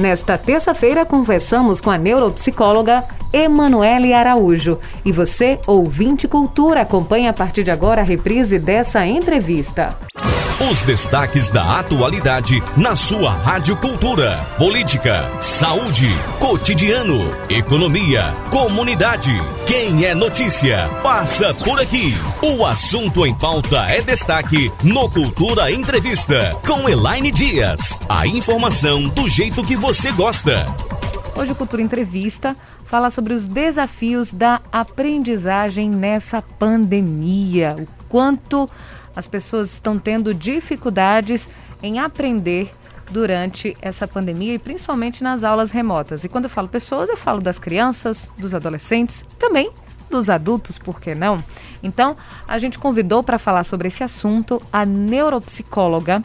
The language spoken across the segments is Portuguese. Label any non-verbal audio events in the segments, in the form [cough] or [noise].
Nesta terça-feira, conversamos com a neuropsicóloga Emanuele Araújo. E você, ouvinte cultura, acompanha a partir de agora a reprise dessa entrevista. Os destaques da atualidade na sua Rádio Cultura. Política, saúde, cotidiano, economia, comunidade. Quem é notícia, passa por aqui. O assunto em pauta é destaque no Cultura Entrevista com Elaine Dias. A informação do jeito que você gosta. Hoje o Cultura Entrevista fala sobre os desafios da aprendizagem nessa pandemia. O quanto as pessoas estão tendo dificuldades em aprender durante essa pandemia e principalmente nas aulas remotas. E quando eu falo pessoas, eu falo das crianças, dos adolescentes, também dos adultos, por que não? Então, a gente convidou para falar sobre esse assunto a neuropsicóloga,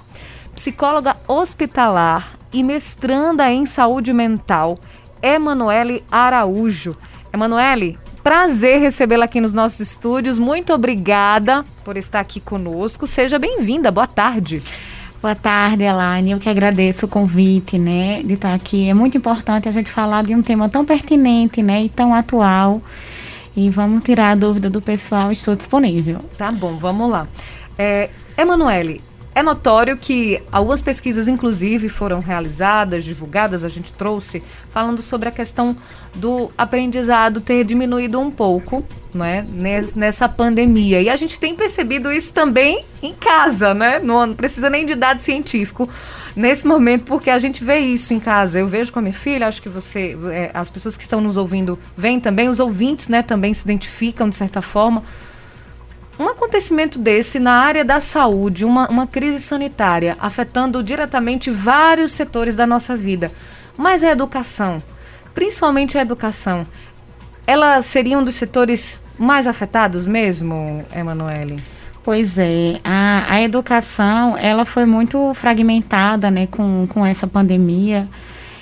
psicóloga hospitalar e mestranda em saúde mental, Emanuele Araújo. Emanuele, prazer recebê-la aqui nos nossos estúdios. Muito obrigada por estar aqui conosco. Seja bem-vinda. Boa tarde. Boa tarde, Elaine. Eu que agradeço o convite, né, de estar aqui. É muito importante a gente falar de um tema tão pertinente, né, e tão atual. E vamos tirar a dúvida do pessoal. Estou disponível. Tá bom, vamos lá. É, Emanuele, é notório que algumas pesquisas, inclusive, foram realizadas, divulgadas, a gente trouxe, falando sobre a questão do aprendizado ter diminuído um pouco né, nessa pandemia. E a gente tem percebido isso também em casa, né? Não, precisa nem de dado científico nesse momento, porque a gente vê isso em casa. Eu vejo com a minha filha, acho que você, é, as pessoas que estão nos ouvindo veem também, os ouvintes né, também se identificam de certa forma um acontecimento desse na área da saúde, uma, uma crise sanitária, afetando diretamente vários setores da nossa vida, mas a educação, principalmente a educação, ela seria um dos setores mais afetados mesmo, Emanuele? Pois é, a, a educação ela foi muito fragmentada né, com, com essa pandemia.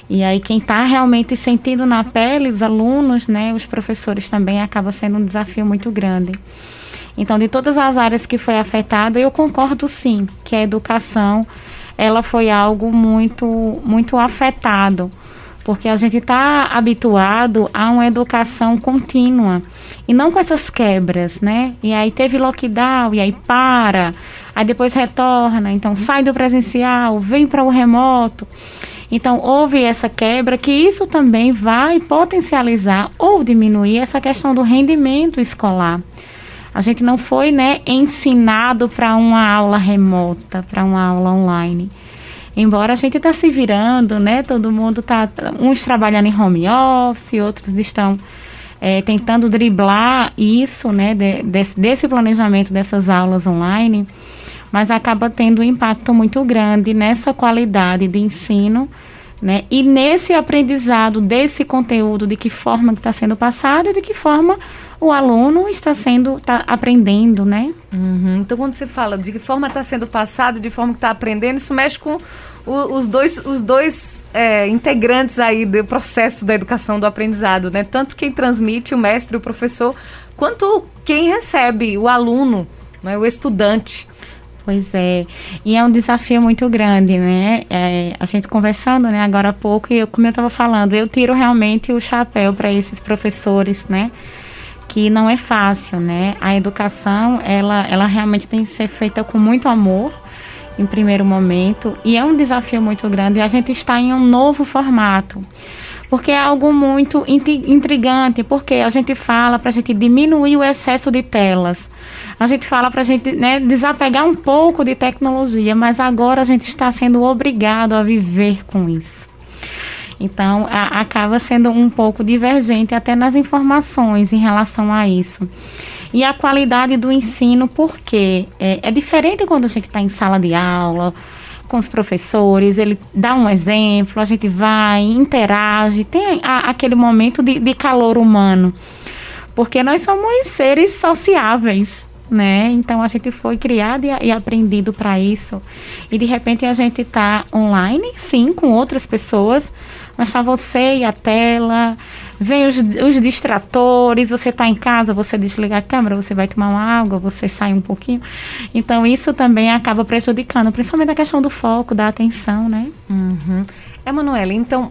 E aí quem está realmente sentindo na pele, os alunos, né, os professores também, acaba sendo um desafio muito grande. Então, de todas as áreas que foi afetada, eu concordo sim que a educação ela foi algo muito muito afetado, porque a gente está habituado a uma educação contínua e não com essas quebras, né? E aí teve lockdown e aí para, aí depois retorna, então sai do presencial, vem para o remoto. Então, houve essa quebra, que isso também vai potencializar ou diminuir essa questão do rendimento escolar. A gente não foi, né, ensinado para uma aula remota, para uma aula online. Embora a gente está se virando, né? Todo mundo está, uns trabalhando em home office, outros estão é, tentando driblar isso, né? De, desse, desse planejamento dessas aulas online, mas acaba tendo um impacto muito grande nessa qualidade de ensino né? E nesse aprendizado desse conteúdo, de que forma está sendo passado e de que forma o aluno está sendo, está aprendendo, né? Uhum. Então, quando você fala de que forma está sendo passado, de forma que está aprendendo, isso mexe com o, os dois, os dois é, integrantes aí do processo da educação, do aprendizado, né? Tanto quem transmite, o mestre, o professor, quanto quem recebe, o aluno, né? o estudante. Pois é, e é um desafio muito grande, né? É, a gente conversando, né, agora há pouco, e eu, como eu estava falando, eu tiro realmente o chapéu para esses professores, né? Que não é fácil, né? A educação, ela, ela realmente tem que ser feita com muito amor, em primeiro momento, e é um desafio muito grande. A gente está em um novo formato porque é algo muito intrigante, porque a gente fala para a gente diminuir o excesso de telas. A gente fala para a gente né, desapegar um pouco de tecnologia, mas agora a gente está sendo obrigado a viver com isso. Então, a, acaba sendo um pouco divergente até nas informações em relação a isso. E a qualidade do ensino, porque é, é diferente quando a gente está em sala de aula, com os professores, ele dá um exemplo, a gente vai, interage, tem a, aquele momento de, de calor humano. Porque nós somos seres sociáveis, né? Então a gente foi criado e, e aprendido para isso. E de repente a gente está online, sim, com outras pessoas, está você e a tela, vem os, os distratores, você está em casa, você desliga a câmera, você vai tomar uma água, você sai um pouquinho. Então, isso também acaba prejudicando, principalmente a questão do foco, da atenção, né? Uhum. Emanuela, então,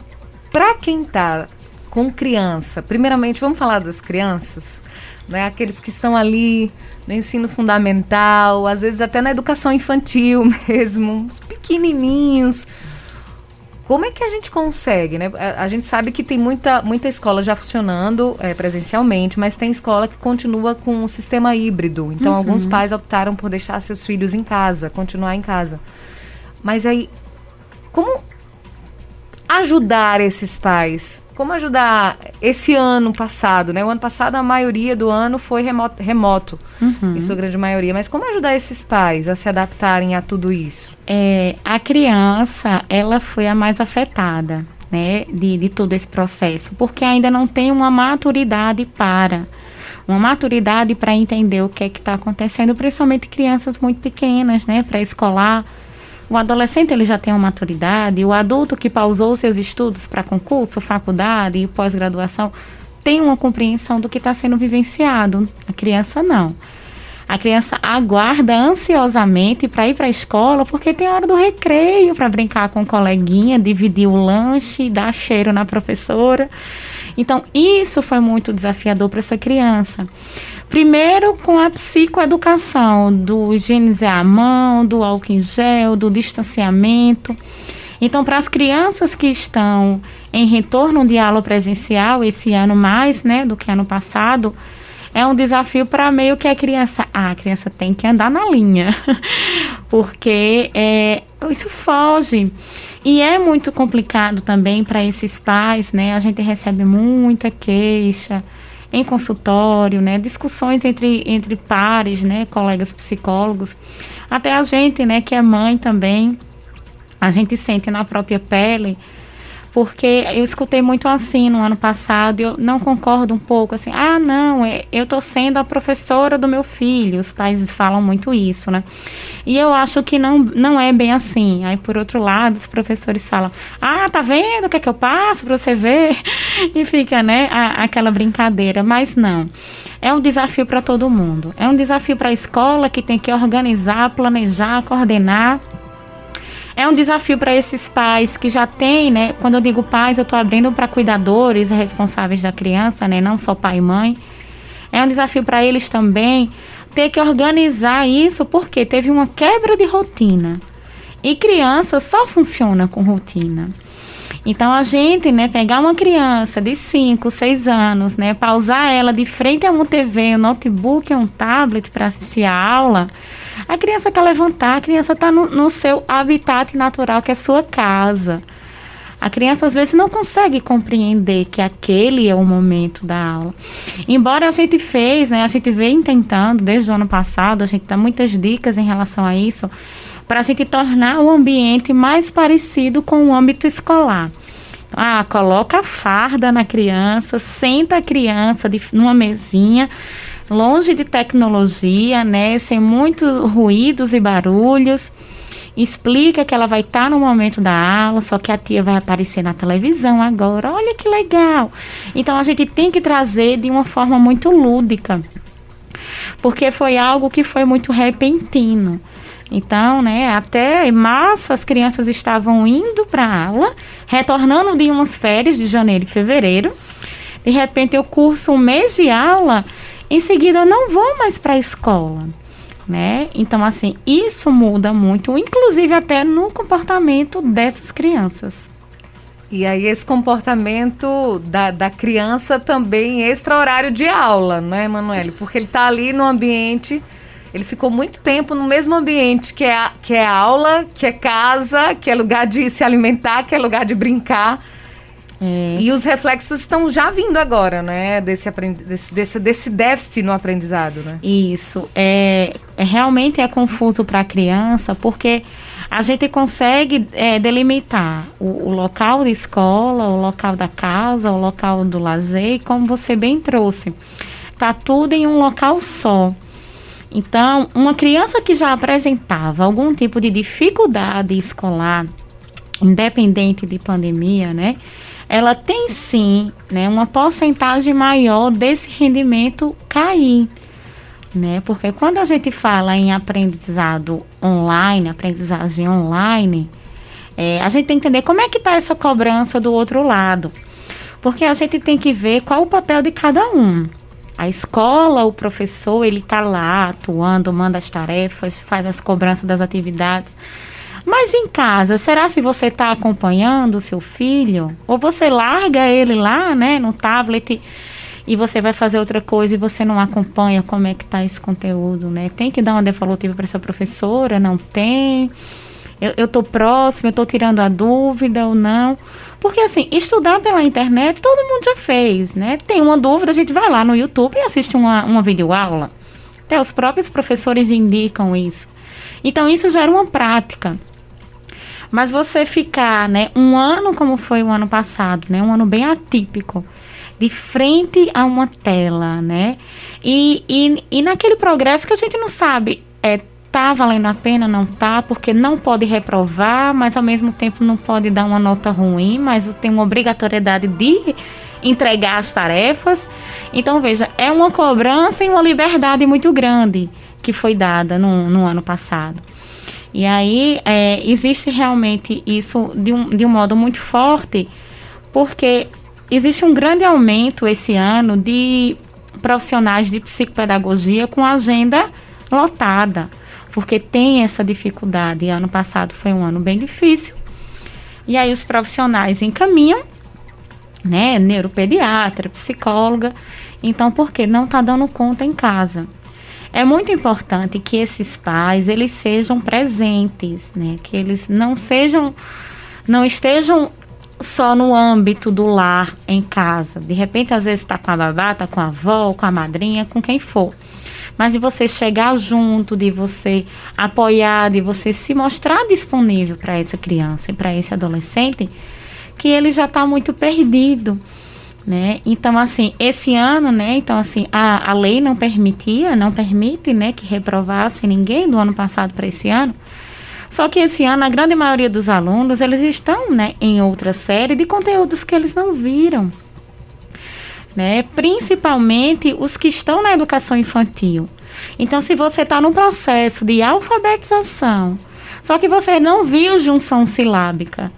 para quem está com criança, primeiramente vamos falar das crianças, né? Aqueles que estão ali no ensino fundamental, às vezes até na educação infantil [laughs] mesmo, os pequenininhos. Como é que a gente consegue, né? A, a gente sabe que tem muita, muita escola já funcionando é, presencialmente, mas tem escola que continua com um sistema híbrido. Então, uhum. alguns pais optaram por deixar seus filhos em casa, continuar em casa. Mas aí, como ajudar esses pais? Como ajudar esse ano passado, né? O ano passado a maioria do ano foi remoto, remoto uhum. em sua grande maioria. Mas como ajudar esses pais a se adaptarem a tudo isso? É, a criança, ela foi a mais afetada, né? De, de todo esse processo, porque ainda não tem uma maturidade para uma maturidade para entender o que é que está acontecendo, principalmente crianças muito pequenas, né, pré-escolar, o adolescente ele já tem uma maturidade, o adulto que pausou seus estudos para concurso, faculdade e pós-graduação tem uma compreensão do que está sendo vivenciado. A criança não. A criança aguarda ansiosamente para ir para a escola porque tem hora do recreio para brincar com o coleguinha, dividir o lanche, dar cheiro na professora. Então, isso foi muito desafiador para essa criança. Primeiro com a psicoeducação, do higienizar a mão, do álcool em gel, do distanciamento. Então, para as crianças que estão em retorno de aula presencial, esse ano mais né, do que ano passado, é um desafio para meio que a criança. Ah, a criança tem que andar na linha, [laughs] porque é, isso foge. E é muito complicado também para esses pais, né? A gente recebe muita queixa em consultório, né, discussões entre, entre pares, né, colegas psicólogos, até a gente, né, que é mãe também, a gente sente na própria pele porque eu escutei muito assim no ano passado e eu não concordo um pouco assim, ah, não, é, eu estou sendo a professora do meu filho, os pais falam muito isso, né? E eu acho que não, não é bem assim. Aí, por outro lado, os professores falam, ah, tá vendo o que é que eu passo para você ver? [laughs] E fica, né, a, aquela brincadeira, mas não. É um desafio para todo mundo. É um desafio para a escola que tem que organizar, planejar, coordenar é um desafio para esses pais que já têm, né? Quando eu digo pais, eu estou abrindo para cuidadores responsáveis da criança, né? Não só pai e mãe. É um desafio para eles também ter que organizar isso porque teve uma quebra de rotina. E criança só funciona com rotina. Então a gente, né, pegar uma criança de 5, 6 anos, né, pausar ela de frente a uma TV, um notebook, um tablet para assistir a aula, a criança quer levantar, a criança está no, no seu habitat natural, que é sua casa. A criança às vezes não consegue compreender que aquele é o momento da aula. Embora a gente fez, né, a gente vem tentando desde o ano passado, a gente dá muitas dicas em relação a isso, para a gente tornar o ambiente mais parecido com o âmbito escolar. Ah, coloca a farda na criança, senta a criança de, numa mesinha longe de tecnologia, né, sem muitos ruídos e barulhos. Explica que ela vai estar tá no momento da aula, só que a tia vai aparecer na televisão agora. Olha que legal. Então a gente tem que trazer de uma forma muito lúdica. Porque foi algo que foi muito repentino. Então, né, até março as crianças estavam indo para aula, retornando de umas férias de janeiro e fevereiro. De repente eu curso um mês de aula em seguida, eu não vou mais para a escola. Né? Então, assim, isso muda muito, inclusive até no comportamento dessas crianças. E aí esse comportamento da, da criança também extra horário de aula, né, Emanuele? Porque ele está ali no ambiente, ele ficou muito tempo no mesmo ambiente que é, que é aula, que é casa, que é lugar de se alimentar, que é lugar de brincar. E os reflexos estão já vindo agora, né? Desse, desse, desse, desse déficit no aprendizado, né? Isso. É, é realmente é confuso para a criança, porque a gente consegue é, delimitar o, o, local da escola, o local da casa, o local do lazer, como você bem trouxe. Tá tudo em um local só. Então, uma criança que já apresentava algum tipo de dificuldade escolar, independente de pandemia, né? Ela tem sim né, uma porcentagem maior desse rendimento cair. Né? Porque quando a gente fala em aprendizado online, aprendizagem online, é, a gente tem que entender como é que está essa cobrança do outro lado. Porque a gente tem que ver qual o papel de cada um. A escola, o professor, ele está lá atuando, manda as tarefas, faz as cobranças das atividades. Mas em casa, será se você está acompanhando o seu filho? Ou você larga ele lá, né, no tablet e você vai fazer outra coisa e você não acompanha como é que está esse conteúdo, né? Tem que dar uma devolutiva para essa professora? Não tem? Eu estou próximo, eu estou tirando a dúvida ou não? Porque, assim, estudar pela internet todo mundo já fez, né? Tem uma dúvida, a gente vai lá no YouTube e assiste uma, uma videoaula. Até os próprios professores indicam isso. Então, isso gera uma prática. Mas você ficar, né, um ano como foi o ano passado, né, um ano bem atípico, de frente a uma tela, né, e, e, e naquele progresso que a gente não sabe, é, tá valendo a pena, não tá, porque não pode reprovar, mas ao mesmo tempo não pode dar uma nota ruim, mas tem uma obrigatoriedade de entregar as tarefas. Então, veja, é uma cobrança e uma liberdade muito grande que foi dada no, no ano passado. E aí é, existe realmente isso de um, de um modo muito forte, porque existe um grande aumento esse ano de profissionais de psicopedagogia com agenda lotada, porque tem essa dificuldade. E ano passado foi um ano bem difícil. E aí os profissionais encaminham, né, neuropediatra, psicóloga. Então, porque não está dando conta em casa. É muito importante que esses pais eles sejam presentes, né? Que eles não sejam, não estejam só no âmbito do lar em casa. De repente, às vezes está com a babá, está com a avó, com a madrinha, com quem for. Mas de você chegar junto, de você apoiar, de você se mostrar disponível para essa criança e para esse adolescente, que ele já está muito perdido né? Então, assim, esse ano, né? Então, assim, a, a lei não permitia, não permite, né, que reprovasse ninguém do ano passado para esse ano. Só que esse ano, a grande maioria dos alunos, eles estão, né, em outra série de conteúdos que eles não viram. Né? Principalmente os que estão na educação infantil. Então, se você está no processo de alfabetização, só que você não viu junção silábica,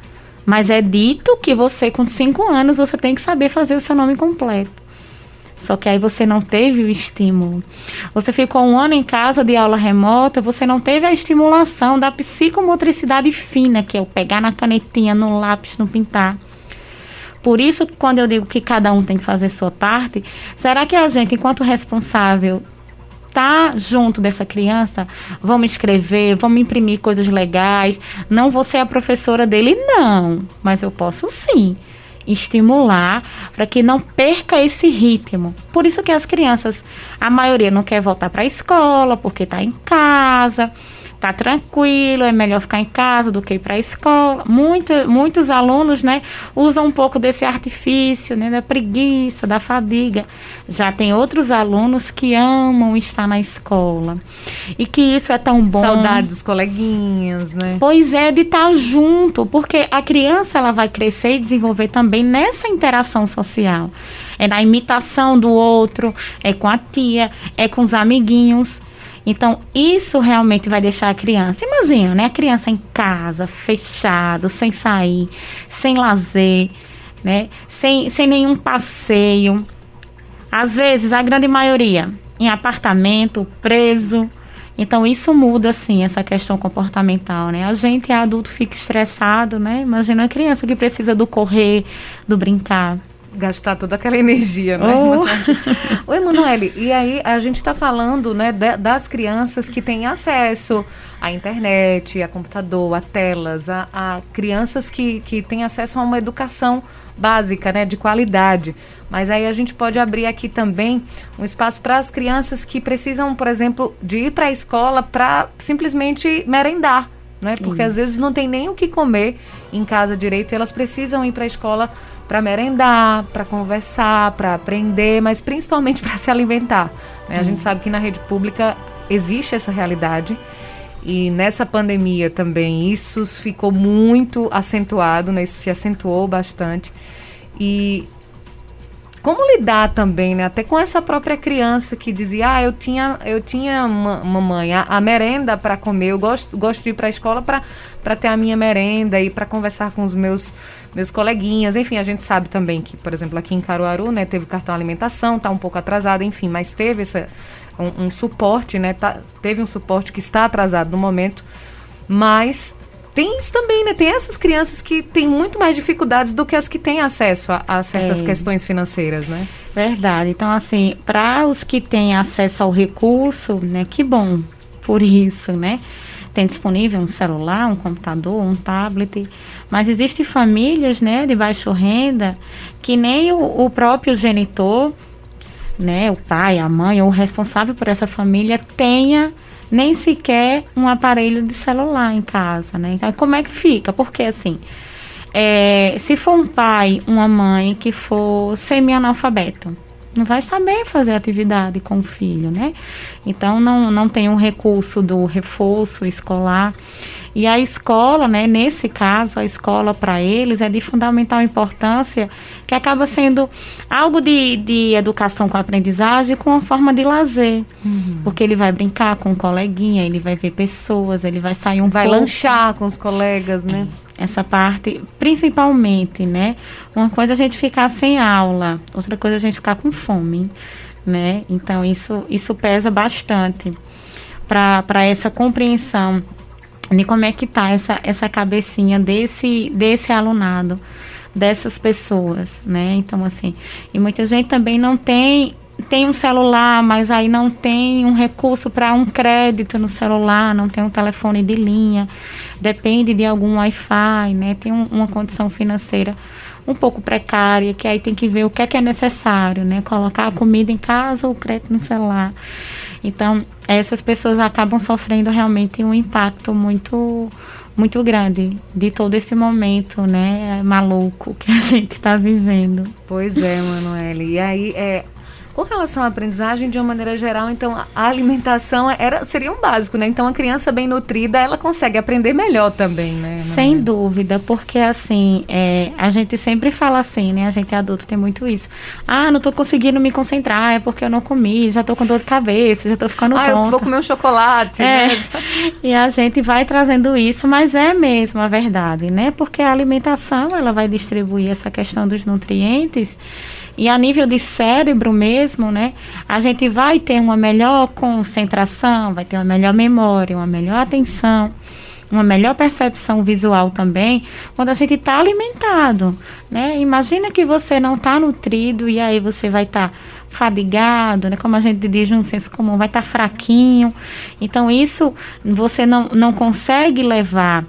mas é dito que você, com cinco anos, você tem que saber fazer o seu nome completo. Só que aí você não teve o estímulo. Você ficou um ano em casa de aula remota, você não teve a estimulação da psicomotricidade fina, que é o pegar na canetinha, no lápis, no pintar. Por isso, quando eu digo que cada um tem que fazer sua parte, será que a gente, enquanto responsável, estar junto dessa criança, vamos escrever, vamos imprimir coisas legais. Não vou ser a professora dele, não. Mas eu posso sim estimular para que não perca esse ritmo. Por isso que as crianças, a maioria não quer voltar para a escola porque está em casa tá tranquilo, é melhor ficar em casa do que ir para a escola. Muito, muitos alunos, né, usam um pouco desse artifício, né, da preguiça, da fadiga. Já tem outros alunos que amam estar na escola e que isso é tão bom. Saudade dos coleguinhas, né? Pois é, de estar tá junto, porque a criança ela vai crescer e desenvolver também nessa interação social. É na imitação do outro, é com a tia, é com os amiguinhos. Então, isso realmente vai deixar a criança. Imagina, né? A criança em casa, fechado, sem sair, sem lazer, né? Sem, sem nenhum passeio. Às vezes, a grande maioria em apartamento, preso. Então, isso muda, sim, essa questão comportamental, né? A gente, adulto, fica estressado, né? Imagina a criança que precisa do correr, do brincar gastar toda aquela energia, né? Oh. Oi, Emanuele, e aí a gente está falando né, de, das crianças que têm acesso à internet, a computador, a telas, a, a, crianças que, que têm acesso a uma educação básica, né, de qualidade. Mas aí a gente pode abrir aqui também um espaço para as crianças que precisam, por exemplo, de ir para a escola para simplesmente merendar. Né? Porque Isso. às vezes não tem nem o que comer em casa direito e elas precisam ir para a escola para merendar, para conversar, para aprender, mas principalmente [laughs] para se alimentar. Né? A gente sabe que na rede pública existe essa realidade. E nessa pandemia também isso ficou muito acentuado, né? isso se acentuou bastante. E como lidar também, né? Até com essa própria criança que dizia, ah, eu tinha, eu tinha mamãe, a, a merenda para comer, eu gosto, gosto de ir para a escola para ter a minha merenda e para conversar com os meus meus coleguinhas, enfim, a gente sabe também que, por exemplo, aqui em Caruaru, né, teve cartão alimentação, tá um pouco atrasado, enfim, mas teve essa, um, um suporte, né, tá, teve um suporte que está atrasado no momento, mas tem isso também, né? Tem essas crianças que têm muito mais dificuldades do que as que têm acesso a, a certas é. questões financeiras, né? Verdade. Então, assim, para os que têm acesso ao recurso, né? Que bom por isso, né? Tem disponível um celular, um computador, um tablet. Mas existem famílias, né, de baixa renda, que nem o, o próprio genitor, né, o pai, a mãe ou o responsável por essa família tenha nem sequer um aparelho de celular em casa, né? Então, como é que fica? Porque, assim, é, se for um pai, uma mãe que for semi-analfabeto, não vai saber fazer atividade com o filho, né? Então, não, não tem um recurso do reforço escolar. E a escola, né, nesse caso, a escola para eles é de fundamental importância, que acaba sendo algo de, de educação com aprendizagem com uma forma de lazer. Uhum. Porque ele vai brincar com um coleguinha, ele vai ver pessoas, ele vai sair um vai pouco. Vai lanchar com os colegas, né? É, essa parte, principalmente, né? Uma coisa é a gente ficar sem aula, outra coisa é a gente ficar com fome, né? Então, isso, isso pesa bastante para essa compreensão de como é que tá essa, essa cabecinha desse, desse alunado, dessas pessoas, né? Então, assim, e muita gente também não tem tem um celular, mas aí não tem um recurso para um crédito no celular, não tem um telefone de linha, depende de algum Wi-Fi, né? Tem um, uma condição financeira um pouco precária, que aí tem que ver o que é que é necessário, né? Colocar a comida em casa ou o crédito no celular. Então, essas pessoas acabam sofrendo realmente um impacto muito muito grande de todo esse momento, né, maluco que a gente está vivendo. Pois é, Manoel. E aí, é, com relação à aprendizagem, de uma maneira geral, então a alimentação era, seria um básico, né? Então a criança bem nutrida, ela consegue aprender melhor também, né? Sem dúvida, porque assim, é, a gente sempre fala assim, né? A gente é adulto tem muito isso. Ah, não estou conseguindo me concentrar, é porque eu não comi, já estou com dor de cabeça, já estou ficando ah, tonta. eu vou comer um chocolate, é. né? [laughs] E a gente vai trazendo isso, mas é mesmo a verdade, né? Porque a alimentação, ela vai distribuir essa questão dos nutrientes e a nível de cérebro mesmo, né, a gente vai ter uma melhor concentração, vai ter uma melhor memória, uma melhor atenção, uma melhor percepção visual também, quando a gente está alimentado, né? Imagina que você não está nutrido e aí você vai estar tá fadigado, né? Como a gente diz no senso comum, vai estar tá fraquinho. Então isso você não, não consegue levar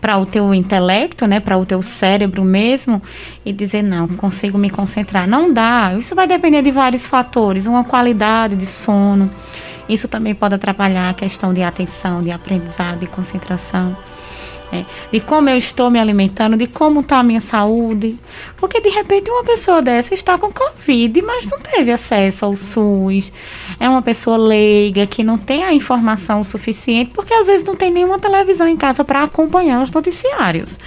para o teu intelecto, né, para o teu cérebro mesmo e dizer não, consigo me concentrar. Não dá. Isso vai depender de vários fatores, uma qualidade de sono. Isso também pode atrapalhar a questão de atenção, de aprendizado, de concentração é, de como eu estou me alimentando, de como está a minha saúde. Porque de repente uma pessoa dessa está com Covid, mas não teve acesso ao SUS. É uma pessoa leiga que não tem a informação suficiente, porque às vezes não tem nenhuma televisão em casa para acompanhar os noticiários.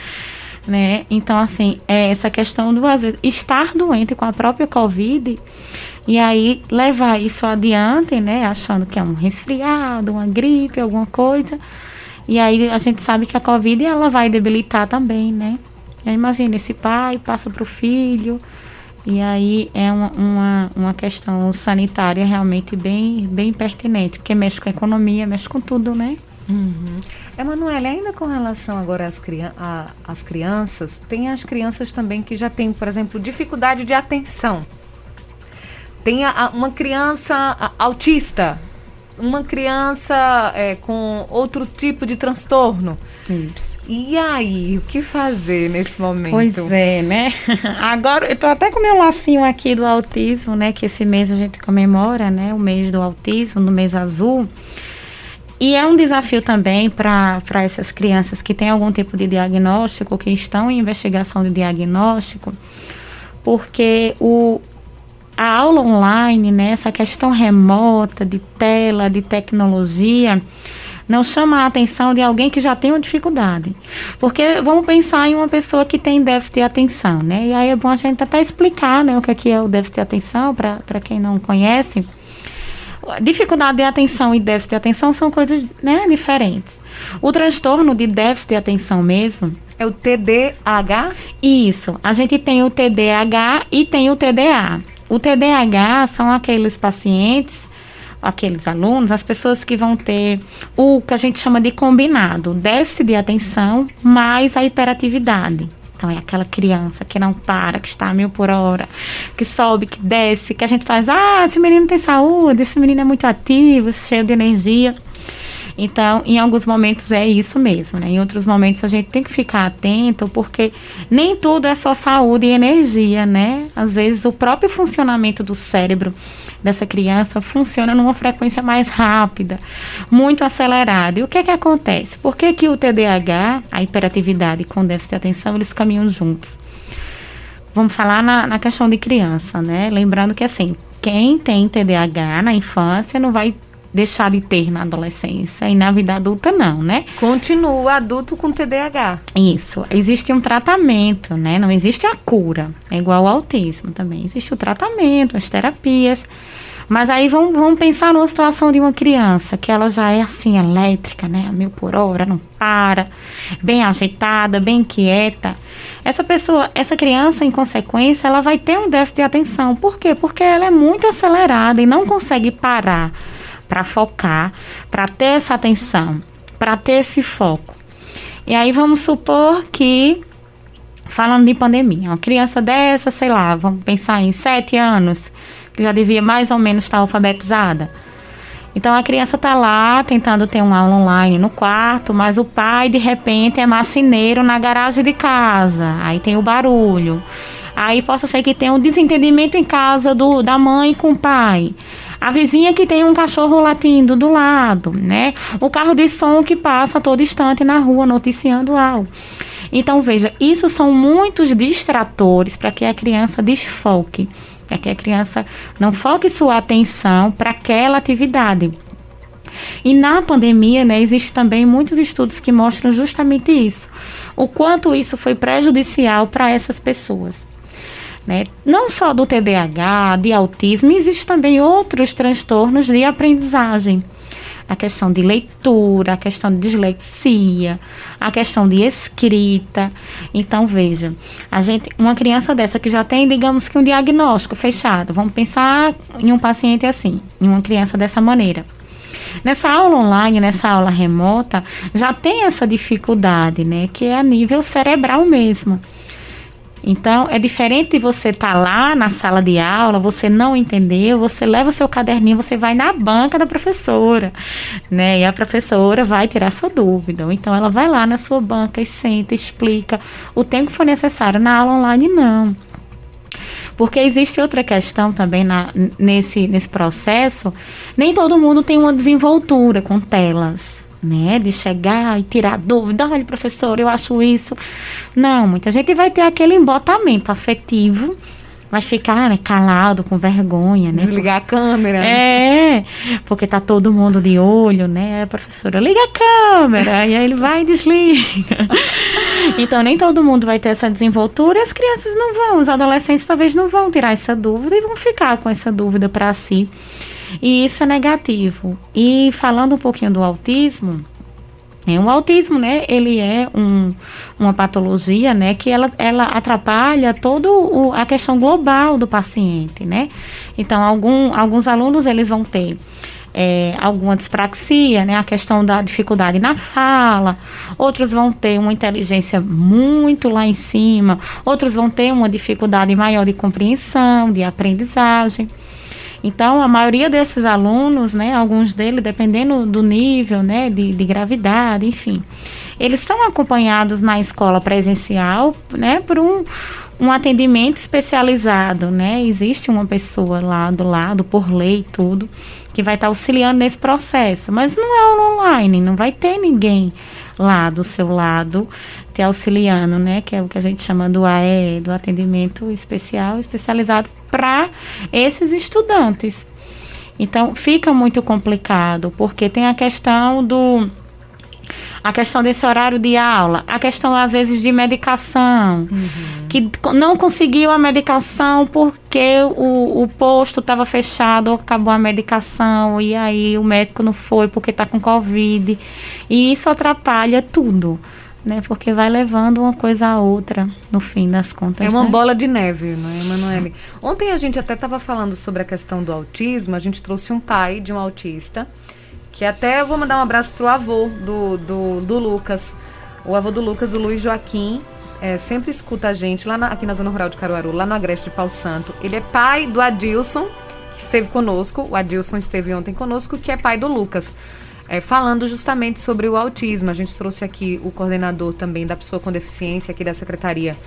Né? Então, assim, é essa questão do às vezes, estar doente com a própria Covid e aí levar isso adiante, né? Achando que é um resfriado, uma gripe, alguma coisa e aí a gente sabe que a Covid ela vai debilitar também, né? Imagina, esse pai passa para o filho, e aí é uma, uma, uma, questão sanitária realmente bem, bem pertinente, porque mexe com a economia, mexe com tudo, né? Uhum. Emanuele, ainda com relação agora às, a, às crianças, tem as crianças também que já têm, por exemplo, dificuldade de atenção. Tem a, a, uma criança autista, uma criança é, com outro tipo de transtorno. Isso. E aí, o que fazer nesse momento? Pois é, né? [laughs] Agora, eu tô até com meu lacinho aqui do autismo, né? Que esse mês a gente comemora, né? O mês do autismo, no mês azul. E é um desafio também para essas crianças que têm algum tipo de diagnóstico, que estão em investigação de diagnóstico, porque o, a aula online, né, essa questão remota de tela, de tecnologia, não chamar a atenção de alguém que já tem uma dificuldade. Porque vamos pensar em uma pessoa que tem déficit de atenção, né? E aí é bom a gente até explicar né, o que é, que é o déficit de atenção, para quem não conhece. Dificuldade de atenção e déficit de atenção são coisas né, diferentes. O transtorno de déficit de atenção mesmo. É o TDAH? Isso. A gente tem o TDAH e tem o TDA. O TDAH são aqueles pacientes aqueles alunos, as pessoas que vão ter o que a gente chama de combinado, déficit de atenção mais a hiperatividade. Então é aquela criança que não para, que está a mil por hora, que sobe, que desce, que a gente faz, ah, esse menino tem saúde, esse menino é muito ativo, cheio de energia. Então, em alguns momentos é isso mesmo, né? Em outros momentos a gente tem que ficar atento, porque nem tudo é só saúde e energia, né? Às vezes o próprio funcionamento do cérebro dessa criança funciona numa frequência mais rápida, muito acelerada. E o que é que acontece? Por que, que o TDAH, a hiperatividade com déficit de atenção, eles caminham juntos? Vamos falar na, na questão de criança, né? Lembrando que assim, quem tem TDAH na infância não vai deixar de ter na adolescência e na vida adulta não, né? Continua adulto com TDAH. Isso. Existe um tratamento, né? Não existe a cura. É igual ao autismo também. Existe o tratamento, as terapias. Mas aí vamos, vamos pensar numa situação de uma criança que ela já é assim, elétrica, né? A mil por hora, não para, bem agitada, bem quieta. Essa pessoa, essa criança, em consequência, ela vai ter um déficit de atenção. Por quê? Porque ela é muito acelerada e não consegue parar para focar, para ter essa atenção, para ter esse foco. E aí vamos supor que falando de pandemia, uma criança dessa, sei lá, vamos pensar em sete anos, que já devia mais ou menos estar alfabetizada. Então a criança está lá tentando ter uma aula online no quarto, mas o pai de repente é marceneiro na garagem de casa. Aí tem o barulho. Aí possa ser que tenha um desentendimento em casa do, da mãe com o pai. A vizinha que tem um cachorro latindo do lado, né? O carro de som que passa todo instante na rua noticiando algo. Então veja, isso são muitos distratores para que a criança desfoque é que a criança não foque sua atenção para aquela atividade. E na pandemia, né, existe também muitos estudos que mostram justamente isso. O quanto isso foi prejudicial para essas pessoas. Né? Não só do TDAH, de autismo, existem também outros transtornos de aprendizagem a questão de leitura, a questão de dislexia, a questão de escrita. Então, veja, a gente, uma criança dessa que já tem, digamos que um diagnóstico fechado, vamos pensar em um paciente assim, em uma criança dessa maneira. Nessa aula online, nessa aula remota, já tem essa dificuldade, né, que é a nível cerebral mesmo. Então, é diferente você estar tá lá na sala de aula, você não entendeu, você leva o seu caderninho, você vai na banca da professora, né? E a professora vai tirar sua dúvida. Então, ela vai lá na sua banca e senta, explica o tempo que for necessário. Na aula online, não. Porque existe outra questão também na, nesse, nesse processo. Nem todo mundo tem uma desenvoltura com telas né? De chegar e tirar dúvida, olha, professor, eu acho isso. Não, muita gente vai ter aquele embotamento afetivo, vai ficar né, calado, com vergonha, né? Desligar a câmera. É, porque tá todo mundo de olho, né? Professora, liga a câmera, e aí ele vai e desliga. [laughs] então, nem todo mundo vai ter essa desenvoltura, e as crianças não vão, os adolescentes talvez não vão tirar essa dúvida e vão ficar com essa dúvida para si. E isso é negativo. E falando um pouquinho do autismo, é, o autismo, né, ele é um, uma patologia, né, que ela, ela atrapalha toda a questão global do paciente, né. Então, algum, alguns alunos, eles vão ter é, alguma dispraxia, né, a questão da dificuldade na fala, outros vão ter uma inteligência muito lá em cima, outros vão ter uma dificuldade maior de compreensão, de aprendizagem. Então, a maioria desses alunos, né, alguns deles, dependendo do nível né, de, de gravidade, enfim, eles são acompanhados na escola presencial né, por um, um atendimento especializado. Né? Existe uma pessoa lá do lado, por lei tudo, que vai estar auxiliando nesse processo. Mas não é online, não vai ter ninguém lá do seu lado te auxiliando, né? Que é o que a gente chama do AE, do atendimento especial, especializado para esses estudantes. Então fica muito complicado, porque tem a questão do a questão desse horário de aula, a questão às vezes de medicação, uhum. que não conseguiu a medicação porque o, o posto estava fechado, acabou a medicação e aí o médico não foi porque está com covid e isso atrapalha tudo. Né, porque vai levando uma coisa a outra, no fim das contas. É uma né? bola de neve, não é, Emanuele? Ontem a gente até estava falando sobre a questão do autismo, a gente trouxe um pai de um autista, que até eu vou mandar um abraço pro avô do, do, do Lucas. O avô do Lucas, o Luiz Joaquim, é, sempre escuta a gente lá na, aqui na Zona Rural de Caruaru, lá no Agreste de Pau Santo. Ele é pai do Adilson, que esteve conosco. O Adilson esteve ontem conosco, que é pai do Lucas. É, falando justamente sobre o autismo. A gente trouxe aqui o coordenador também da pessoa com deficiência aqui da Secretaria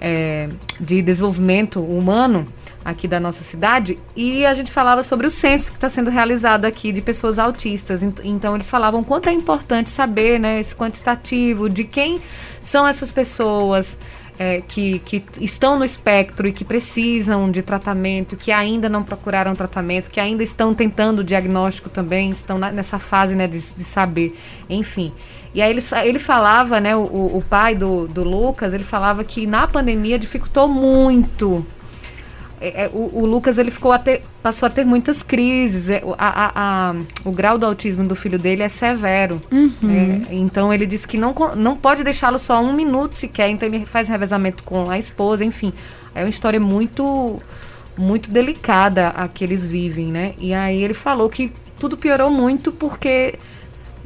é, de Desenvolvimento Humano aqui da nossa cidade e a gente falava sobre o censo que está sendo realizado aqui de pessoas autistas. Então eles falavam quanto é importante saber, né, esse quantitativo de quem são essas pessoas. É, que, que estão no espectro e que precisam de tratamento, que ainda não procuraram tratamento, que ainda estão tentando o diagnóstico também, estão na, nessa fase né, de, de saber, enfim. E aí ele, ele falava, né, o, o pai do, do Lucas, ele falava que na pandemia dificultou muito é, é, o, o, Lucas ele ficou a ter, passou a ter muitas crises. É, a, a, a, o grau do autismo do filho dele é severo. Uhum. É, então ele disse que não, não pode deixá-lo só um minuto sequer. Então ele faz revezamento com a esposa, enfim. É uma história muito muito delicada a que eles vivem, né? E aí ele falou que tudo piorou muito porque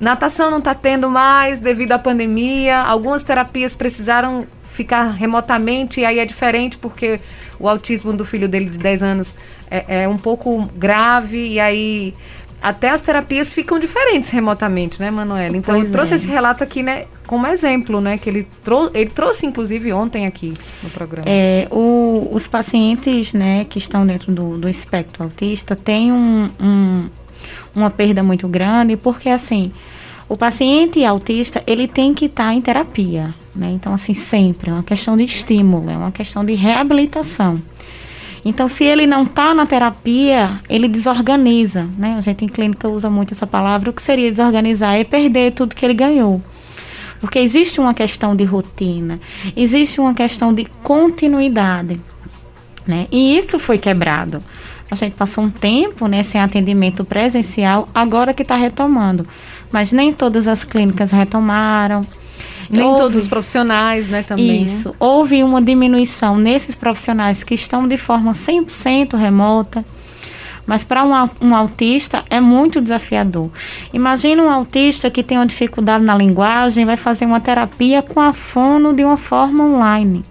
natação não está tendo mais devido à pandemia. Algumas terapias precisaram ficar remotamente, e aí é diferente porque o autismo do filho dele de 10 anos é, é um pouco grave, e aí até as terapias ficam diferentes remotamente, né, Manuela? Então pois eu trouxe é. esse relato aqui, né, como exemplo, né, que ele, trou ele trouxe inclusive ontem aqui no programa. É, o, os pacientes, né, que estão dentro do, do espectro autista têm um, um, uma perda muito grande, porque assim, o paciente autista, ele tem que estar tá em terapia, né? Então, assim, sempre, é uma questão de estímulo, é uma questão de reabilitação. Então, se ele não está na terapia, ele desorganiza, né? A gente em clínica usa muito essa palavra. O que seria desorganizar é perder tudo que ele ganhou. Porque existe uma questão de rotina, existe uma questão de continuidade, né? E isso foi quebrado. A gente passou um tempo né, sem atendimento presencial, agora que está retomando mas nem todas as clínicas retomaram. Nem houve, todos os profissionais, né, também. Né? Isso. Né? Houve uma diminuição nesses profissionais que estão de forma 100% remota. Mas para um, um, autista é muito desafiador. Imagina um autista que tem uma dificuldade na linguagem, vai fazer uma terapia com a fono de uma forma online.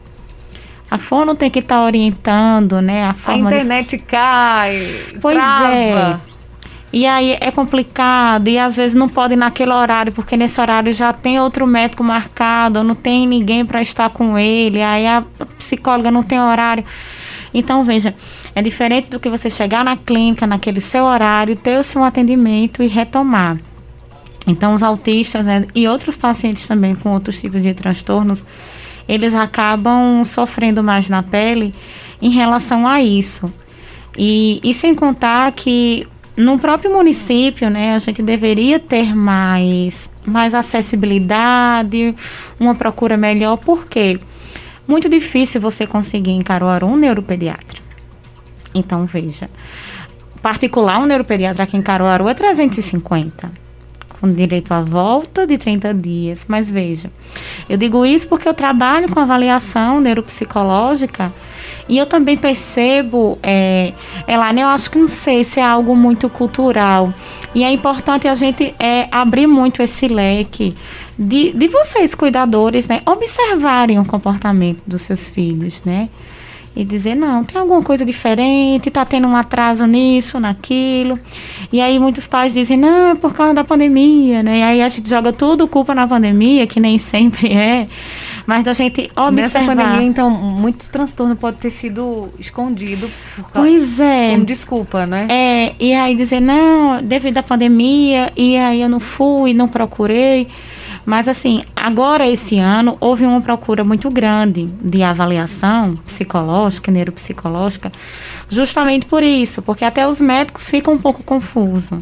A fono tem que estar tá orientando, né? A, a internet de... cai. Pois trava. é. E aí é complicado e às vezes não pode ir naquele horário, porque nesse horário já tem outro médico marcado, ou não tem ninguém para estar com ele, aí a psicóloga não tem horário. Então, veja, é diferente do que você chegar na clínica naquele seu horário, ter o seu atendimento e retomar. Então, os autistas né, e outros pacientes também com outros tipos de transtornos, eles acabam sofrendo mais na pele em relação a isso. E, e sem contar que no próprio município, né, a gente deveria ter mais, mais acessibilidade, uma procura melhor, porque muito difícil você conseguir em Caruaru um neuropediatra. Então, veja, particular, um neuropediatra aqui em Caruaru é 350, com direito à volta de 30 dias. Mas veja, eu digo isso porque eu trabalho com avaliação neuropsicológica e eu também percebo, é, Elane, eu acho que não sei se é algo muito cultural. E é importante a gente é, abrir muito esse leque de, de vocês, cuidadores, né? Observarem o comportamento dos seus filhos, né? e dizer, não, tem alguma coisa diferente, está tendo um atraso nisso, naquilo. E aí muitos pais dizem, não, é por causa da pandemia, né? E aí a gente joga tudo culpa na pandemia, que nem [laughs] sempre é. Mas da gente observar. Nessa pandemia, então, muito transtorno pode ter sido escondido. Pois é. Como desculpa, né? É, e aí dizer, não, devido à pandemia, e aí eu não fui, não procurei. Mas assim, agora esse ano houve uma procura muito grande de avaliação psicológica, neuropsicológica, justamente por isso, porque até os médicos ficam um pouco confusos.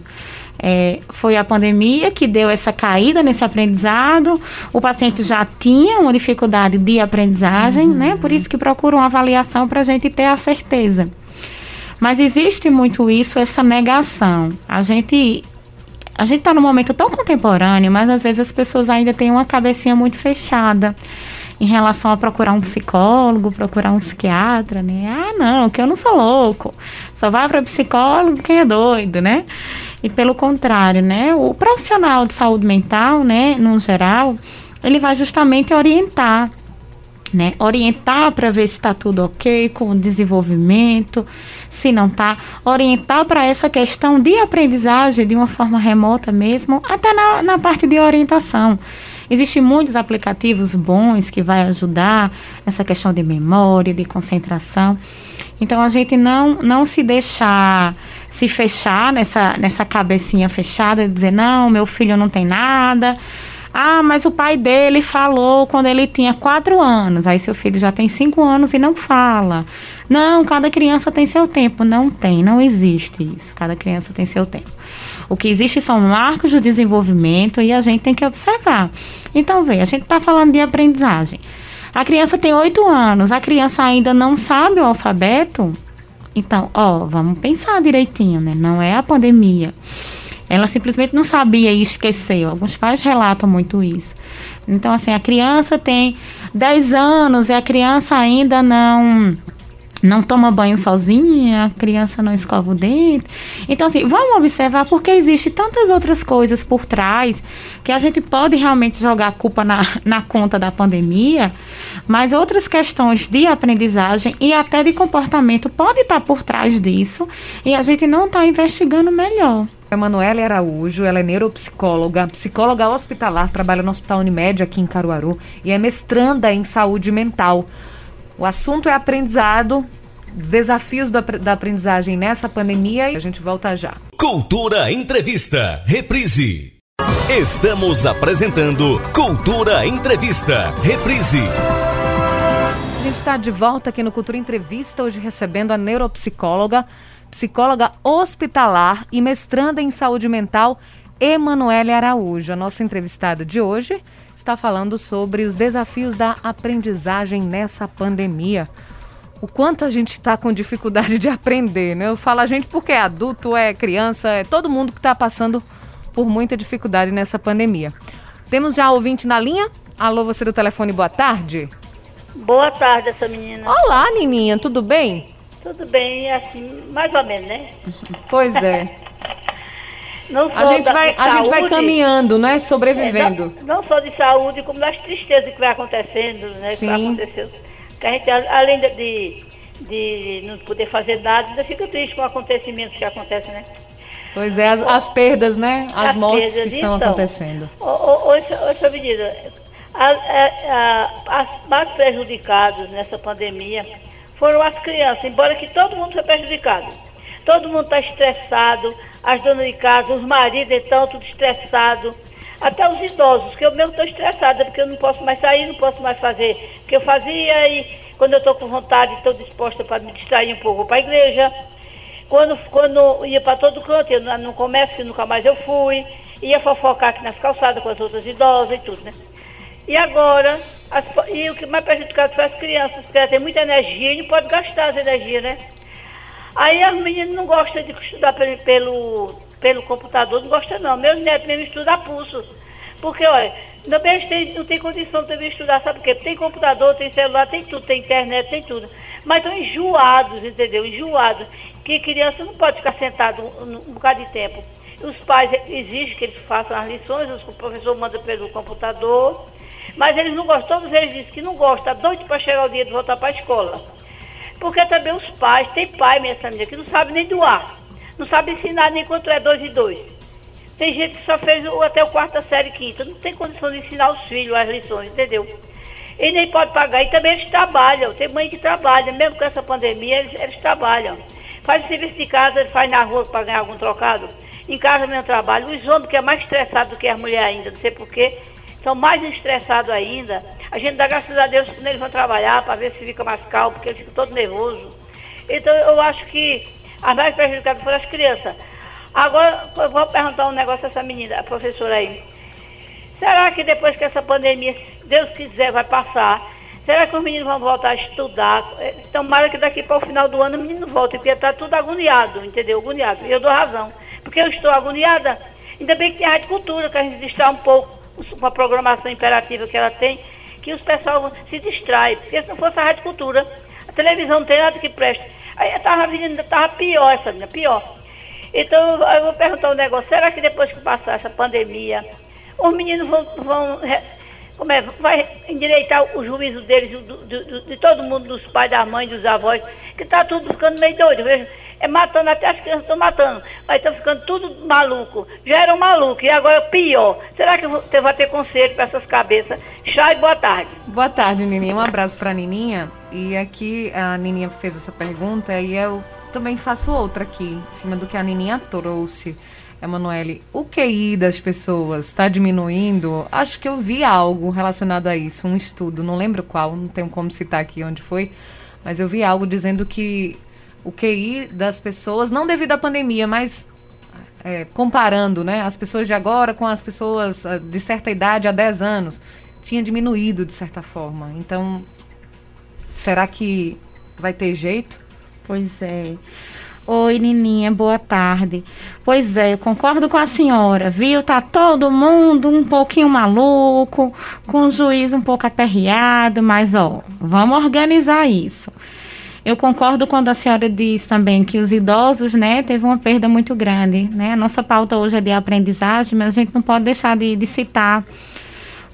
É, foi a pandemia que deu essa caída nesse aprendizado. O paciente já tinha uma dificuldade de aprendizagem, uhum. né? Por isso que procura uma avaliação para a gente ter a certeza. Mas existe muito isso, essa negação. A gente a gente está num momento tão contemporâneo, mas às vezes as pessoas ainda têm uma cabecinha muito fechada em relação a procurar um psicólogo, procurar um psiquiatra, né? Ah, não, que eu não sou louco. Só vai para psicólogo quem é doido, né? E pelo contrário, né? O profissional de saúde mental, né, no geral, ele vai justamente orientar né? Orientar para ver se está tudo ok com o desenvolvimento, se não está. Orientar para essa questão de aprendizagem de uma forma remota mesmo, até na, na parte de orientação. Existem muitos aplicativos bons que vai ajudar nessa questão de memória, de concentração. Então a gente não, não se deixar se fechar nessa, nessa cabecinha fechada, dizer, não, meu filho não tem nada, ah, mas o pai dele falou quando ele tinha quatro anos. Aí seu filho já tem cinco anos e não fala. Não, cada criança tem seu tempo. Não tem, não existe isso. Cada criança tem seu tempo. O que existe são marcos de desenvolvimento e a gente tem que observar. Então, vê, a gente está falando de aprendizagem. A criança tem oito anos, a criança ainda não sabe o alfabeto. Então, ó, vamos pensar direitinho, né? Não é a pandemia. Ela simplesmente não sabia e esqueceu. Alguns pais relatam muito isso. Então, assim, a criança tem 10 anos e a criança ainda não não toma banho sozinha, a criança não escova o dente. Então, assim, vamos observar porque existe tantas outras coisas por trás que a gente pode realmente jogar a culpa na, [laughs] na conta da pandemia, mas outras questões de aprendizagem e até de comportamento podem estar por trás disso e a gente não está investigando melhor. Emanuele Araújo, ela é neuropsicóloga, psicóloga hospitalar, trabalha no Hospital Unimed aqui em Caruaru e é mestranda em saúde mental. O assunto é aprendizado, desafios da, da aprendizagem nessa pandemia e a gente volta já. Cultura Entrevista, reprise. Estamos apresentando Cultura Entrevista, reprise. A gente está de volta aqui no Cultura Entrevista, hoje recebendo a neuropsicóloga psicóloga hospitalar e mestranda em saúde mental, Emanuele Araújo. A nossa entrevistada de hoje está falando sobre os desafios da aprendizagem nessa pandemia. O quanto a gente está com dificuldade de aprender, né? Eu falo a gente porque é adulto, é criança, é todo mundo que está passando por muita dificuldade nessa pandemia. Temos já ouvinte na linha? Alô, você do telefone, boa tarde. Boa tarde, essa menina. Olá, Nininha, tudo bem? Tudo bem, assim, mais ou menos, né? Pois é. [laughs] a gente, vai, a gente vai caminhando, não é? Sobrevivendo. É, não, não, só de saúde, como das tristezas que vai acontecendo, né? Sim. Que aconteceu. Que a gente, além de, de não poder fazer nada, ainda fica triste com acontecimentos que acontecem, né? Pois é, as, as perdas, né? As, as mortes perdas. que estão então, acontecendo. Ô, medida, as mais prejudicados nessa pandemia foram as crianças, embora que todo mundo foi prejudicado. Todo mundo está estressado, as donas de casa, os maridos estão tudo estressados, até os idosos, que eu mesmo estou estressada, porque eu não posso mais sair, não posso mais fazer o que eu fazia e quando eu estou com vontade, estou disposta para me distrair um pouco para a igreja. Quando, quando ia para todo canto, eu no comércio, nunca mais eu fui, ia fofocar aqui nas calçadas com as outras idosas e tudo, né? E agora, as, e o que mais prejudicado foi as crianças, porque elas têm muita energia e não pode gastar as energias, né? Aí as meninas não gostam de estudar pelo, pelo, pelo computador, não gostam não. Meus netos mesmo estudam a pulso. Porque, olha, também tem, não tem condição de estudar, sabe por quê? Tem computador, tem celular, tem tudo, tem internet, tem tudo. Mas estão enjoados, entendeu? Enjoados. Que criança não pode ficar sentado um, um bocado de tempo. Os pais exigem que eles façam as lições, o professor manda pelo computador. Mas eles não gostam, todos eles dizem que não gostam, tá doido para chegar o dia de voltar para a escola. Porque também os pais, tem pai, minha família, que não sabe nem doar. Não sabe ensinar nem quanto é dois e dois. Tem gente que só fez até o quarta série quinta. Não tem condição de ensinar os filhos as lições, entendeu? E nem pode pagar. E também eles trabalham. Tem mãe que trabalha. Mesmo com essa pandemia, eles, eles trabalham. Faz serviço de casa, faz na rua para ganhar algum trocado. Em casa mesmo trabalho. Os homens que é mais estressado do que as mulheres ainda, não sei porquê estão mais estressados ainda. A gente dá graças a Deus quando eles vão trabalhar para ver se fica mais calmo, porque eles ficam todos nervosos. Então eu acho que as mais prejudicadas foram as crianças. Agora eu vou perguntar um negócio a essa menina, a professora aí. Será que depois que essa pandemia, se Deus quiser, vai passar, será que os meninos vão voltar a estudar? Tomara que daqui para o final do ano o menino volte, porque está tudo agoniado, entendeu? Agoniado. E eu dou razão. Porque eu estou agoniada, ainda bem que tem a Rádio Cultura, que a gente distrai um pouco com a programação imperativa que ela tem, que os pessoal se distrai. Porque se não fosse a Rádio Cultura, a televisão não tem nada que preste. Aí estava estava pior essa menina, pior. Então eu vou perguntar um negócio, será que depois que passar essa pandemia, os meninos vão, vão como é, vai endireitar o juízo deles, do, do, do, de todo mundo, dos pais, das mães, dos avós, que está tudo ficando meio doido. Veja, é matando, até as crianças estão matando, mas estão ficando tudo maluco. Já eram malucos, e agora pior. Será que você vai ter conselho para essas cabeças? Chay, boa tarde. Boa tarde, Nininha. Um abraço para a Nininha. E aqui a Nininha fez essa pergunta e eu também faço outra aqui, em cima do que a Nininha trouxe. Emanuele, o QI das pessoas está diminuindo? Acho que eu vi algo relacionado a isso, um estudo, não lembro qual, não tenho como citar aqui onde foi, mas eu vi algo dizendo que o QI das pessoas, não devido à pandemia, mas é, comparando né, as pessoas de agora com as pessoas ah, de certa idade há 10 anos, tinha diminuído de certa forma. Então, será que vai ter jeito? Pois é. Oi, Nininha, boa tarde. Pois é, eu concordo com a senhora, viu? Tá todo mundo um pouquinho maluco, com o juiz um pouco aperreado, mas ó, vamos organizar isso. Eu concordo quando a senhora diz também que os idosos, né, teve uma perda muito grande, né? A nossa pauta hoje é de aprendizagem, mas a gente não pode deixar de, de citar,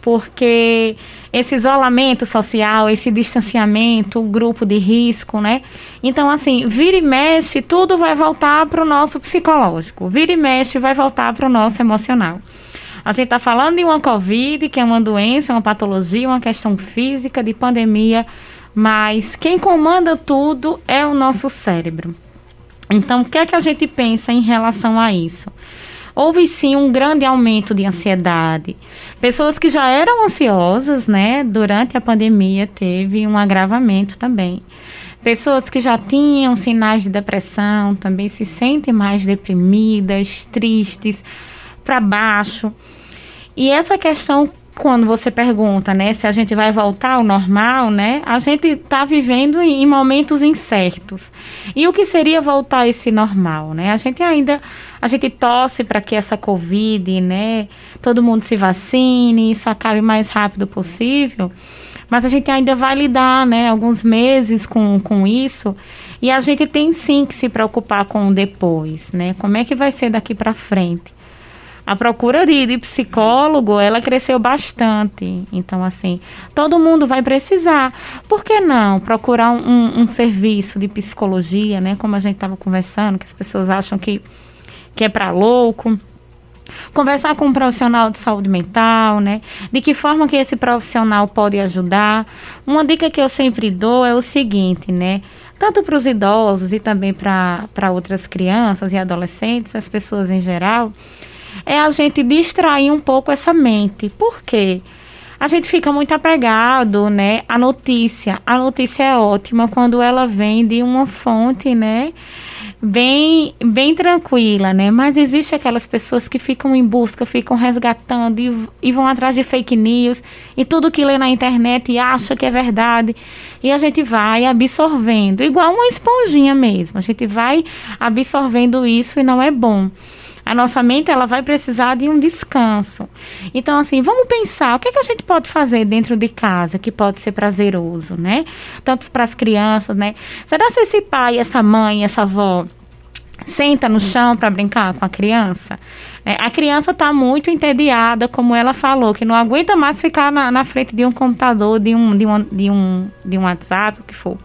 porque esse isolamento social, esse distanciamento, o grupo de risco, né? Então, assim, vira e mexe, tudo vai voltar para o nosso psicológico, vira e mexe, vai voltar para o nosso emocional. A gente está falando de uma Covid, que é uma doença, uma patologia, uma questão física, de pandemia, mas quem comanda tudo é o nosso cérebro. Então, o que é que a gente pensa em relação a isso? houve sim um grande aumento de ansiedade. Pessoas que já eram ansiosas, né, durante a pandemia, teve um agravamento também. Pessoas que já tinham sinais de depressão também se sentem mais deprimidas, tristes, para baixo. E essa questão quando você pergunta, né, se a gente vai voltar ao normal, né, a gente está vivendo em momentos incertos. E o que seria voltar a esse normal, né? A gente ainda, a gente torce para que essa Covid, né, todo mundo se vacine, isso acabe o mais rápido possível. Mas a gente ainda vai lidar, né, alguns meses com, com isso. E a gente tem sim que se preocupar com o depois, né? Como é que vai ser daqui para frente? A procura de, de, psicólogo, ela cresceu bastante. Então, assim, todo mundo vai precisar. Por que não procurar um, um serviço de psicologia, né? Como a gente estava conversando, que as pessoas acham que, que é para louco. Conversar com um profissional de saúde mental, né? De que forma que esse profissional pode ajudar. Uma dica que eu sempre dou é o seguinte, né? Tanto para os idosos e também para outras crianças e adolescentes, as pessoas em geral, é a gente distrair um pouco essa mente. Por quê? A gente fica muito apegado, né, à notícia. A notícia é ótima quando ela vem de uma fonte, né, bem, bem tranquila, né? Mas existe aquelas pessoas que ficam em busca, ficam resgatando e, e vão atrás de fake news e tudo que lê na internet e acha que é verdade. E a gente vai absorvendo, igual uma esponjinha mesmo. A gente vai absorvendo isso e não é bom a nossa mente ela vai precisar de um descanso. Então, assim, vamos pensar o que, é que a gente pode fazer dentro de casa que pode ser prazeroso, né? Tanto para as crianças, né? Será que esse pai, essa mãe, essa avó senta no chão para brincar com a criança? É, a criança está muito entediada, como ela falou, que não aguenta mais ficar na, na frente de um computador, de um, de, um, de, um, de um WhatsApp, o que for.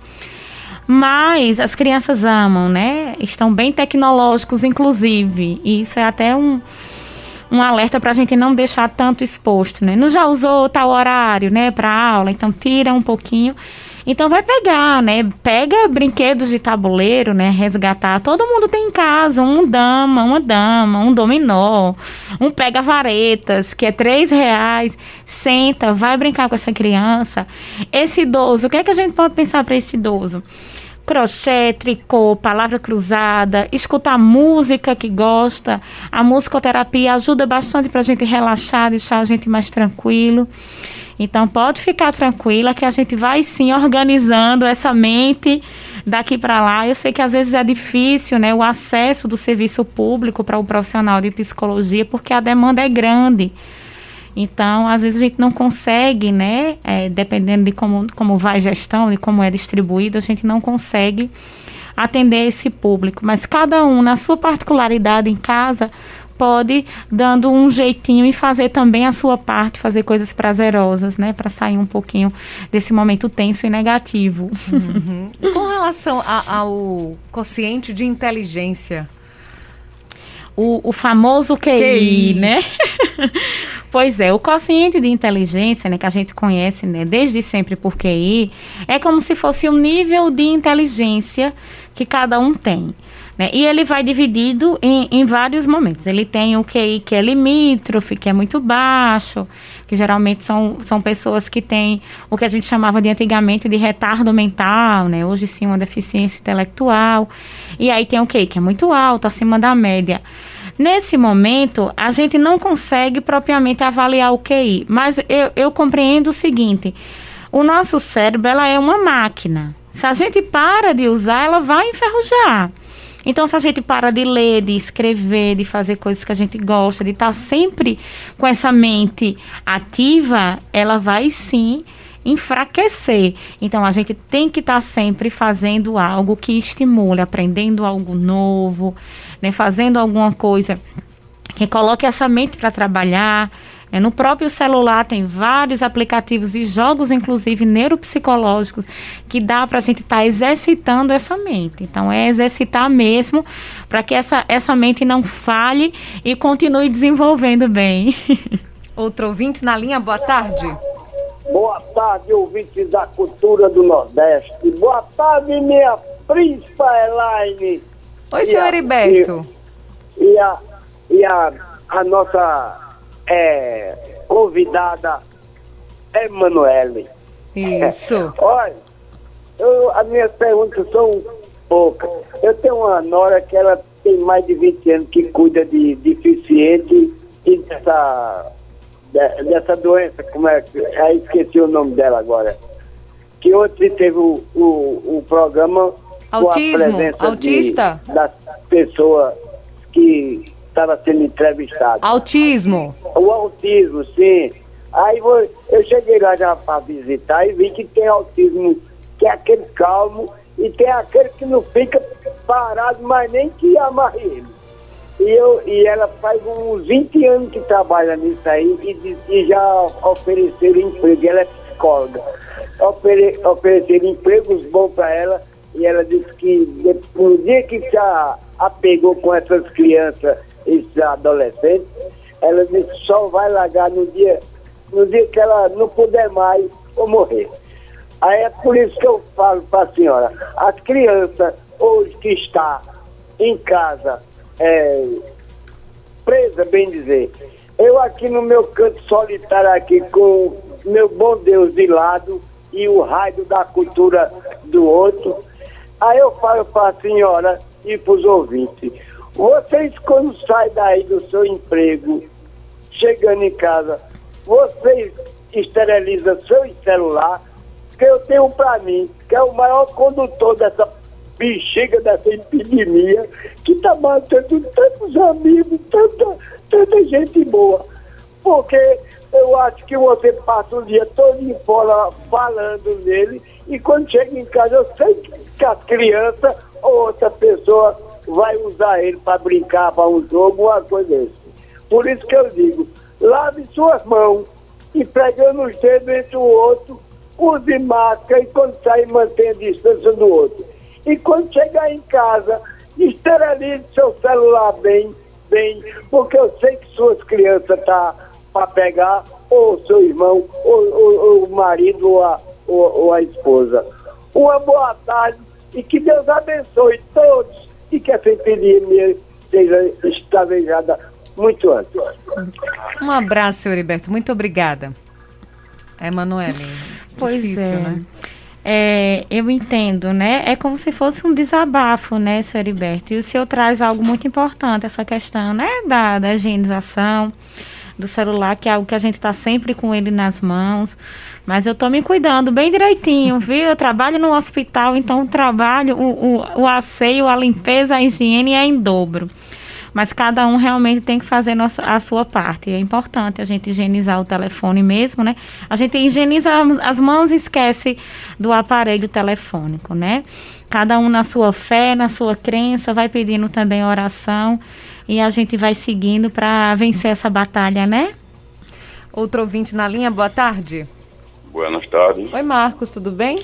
Mas as crianças amam, né? Estão bem tecnológicos, inclusive. E isso é até um, um alerta para a gente não deixar tanto exposto, né? Não já usou tal horário, né, para aula, então tira um pouquinho. Então vai pegar, né? Pega brinquedos de tabuleiro, né? Resgatar. Todo mundo tem em casa um dama, uma dama, um dominó, um pega varetas, que é três reais. Senta, vai brincar com essa criança. Esse idoso, o que é que a gente pode pensar para esse idoso? Crochê, tricô, palavra cruzada, escutar música que gosta. A musicoterapia ajuda bastante para a gente relaxar, deixar a gente mais tranquilo. Então pode ficar tranquila que a gente vai sim organizando essa mente daqui para lá. Eu sei que às vezes é difícil, né, o acesso do serviço público para o profissional de psicologia, porque a demanda é grande. Então, às vezes a gente não consegue, né, é, dependendo de como, como vai a gestão, de como é distribuído, a gente não consegue atender esse público. Mas cada um, na sua particularidade em casa, pode dando um jeitinho e fazer também a sua parte, fazer coisas prazerosas, né, para sair um pouquinho desse momento tenso e negativo. Uhum. Com relação a, ao quociente de inteligência, o, o famoso QI, QI. né? [laughs] pois é, o quociente de inteligência, né, que a gente conhece, né, desde sempre por QI, é como se fosse o nível de inteligência que cada um tem. Né? E ele vai dividido em, em vários momentos. Ele tem o QI que é limítrofe, que é muito baixo, que geralmente são, são pessoas que têm o que a gente chamava de antigamente de retardo mental, né? Hoje sim uma deficiência intelectual. E aí tem o QI que é muito alto, acima da média. Nesse momento, a gente não consegue propriamente avaliar o QI, mas eu, eu compreendo o seguinte: o nosso cérebro ela é uma máquina. Se a gente para de usar, ela vai enferrujar. Então, se a gente para de ler, de escrever, de fazer coisas que a gente gosta, de estar sempre com essa mente ativa, ela vai sim enfraquecer. Então a gente tem que estar sempre fazendo algo que estimule, aprendendo algo novo, né, fazendo alguma coisa que coloque essa mente para trabalhar, é, no próprio celular tem vários aplicativos e jogos, inclusive neuropsicológicos, que dá para a gente estar tá exercitando essa mente. Então, é exercitar mesmo para que essa, essa mente não falhe e continue desenvolvendo bem. [laughs] Outro ouvinte na linha, boa tarde. Boa tarde, ouvintes da cultura do Nordeste. Boa tarde, minha príncipa Elaine. Oi, senhor Heriberto. E, e, a, e a, a nossa é, convidada Emanuele. Isso. [laughs] Olha, eu, as minhas perguntas são poucas. Eu tenho uma nora que ela tem mais de 20 anos que cuida de deficiente e dessa, de, dessa doença, como é que. Aí esqueci o nome dela agora. Que ontem teve o, o, o programa. Autismo, autista? De, das pessoas que estava sendo entrevistado. Autismo. O autismo, sim. Aí eu cheguei lá já para visitar e vi que tem autismo, que é aquele calmo, e tem aquele que não fica parado, mas nem que amarre ele. E, eu, e ela faz uns 20 anos que trabalha nisso aí e, e já ofereceram emprego. Ela é psicóloga. Ofere, ofereceram empregos bons para ela e ela disse que no dia que se apegou com essas crianças esses adolescentes, ela disse só vai largar no dia, no dia que ela não puder mais ou morrer. Aí é por isso que eu falo para a senhora, as crianças hoje que está em casa, é, presa, bem dizer, eu aqui no meu canto solitário aqui com meu bom Deus de lado e o raio da cultura do outro, aí eu falo para a senhora e para os ouvintes, vocês, quando saem daí do seu emprego, chegando em casa, vocês esterilizam seu celular, que eu tenho para mim, que é o maior condutor dessa bexiga, dessa epidemia, que está matando tantos amigos, tanta, tanta gente boa. Porque eu acho que você passa o dia todo fora falando nele, e quando chega em casa, eu sei que as crianças ou outra pessoa vai usar ele para brincar, para um jogo, uma coisa desse. Por isso que eu digo, lave suas mãos e pegando os dedos entre o outro, use máscara e quando sair mantenha a distância do outro. E quando chegar em casa, esterilize seu celular bem, bem, porque eu sei que suas crianças estão tá para pegar, ou seu irmão, ou, ou, ou, o marido, ou a, ou, ou a esposa. uma boa tarde e que Deus abençoe todos e que essa epidemia seja estabelejada muito antes. Um abraço, Heriberto. Muito obrigada. Emanuele. Pois difícil, é. né? É, eu entendo, né? É como se fosse um desabafo, né, senhor Heriberto? E o senhor traz algo muito importante, essa questão, né, da, da higienização do celular, que é algo que a gente está sempre com ele nas mãos. Mas eu estou me cuidando bem direitinho, [laughs] viu? Eu trabalho no hospital, então o trabalho, o, o, o asseio, a limpeza, a higiene é em dobro mas cada um realmente tem que fazer nossa, a sua parte. É importante a gente higienizar o telefone mesmo, né? A gente higieniza as mãos e esquece do aparelho telefônico, né? Cada um na sua fé, na sua crença, vai pedindo também oração e a gente vai seguindo para vencer essa batalha, né? Outro ouvinte na linha, boa tarde. Boas tardes. Oi, Marcos, tudo bem?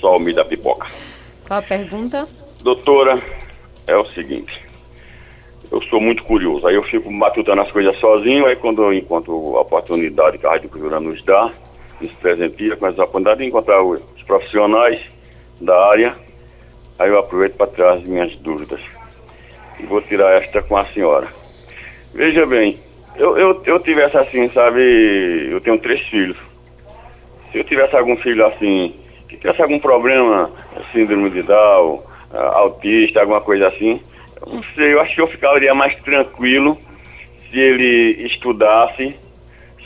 Só me da pipoca. Qual a pergunta? Doutora, é o seguinte eu sou muito curioso. Aí eu fico matutando as coisas sozinho, aí quando eu encontro a oportunidade que a Rádio Cultura nos dá, nos presenteia com essa oportunidade de encontrar os profissionais da área, aí eu aproveito para trazer minhas dúvidas. E vou tirar esta com a senhora. Veja bem, eu, eu, eu tivesse assim, sabe, eu tenho três filhos. Se eu tivesse algum filho assim, que tivesse algum problema, síndrome de Down, autista, alguma coisa assim, não sei, eu acho que eu ficaria mais tranquilo se ele estudasse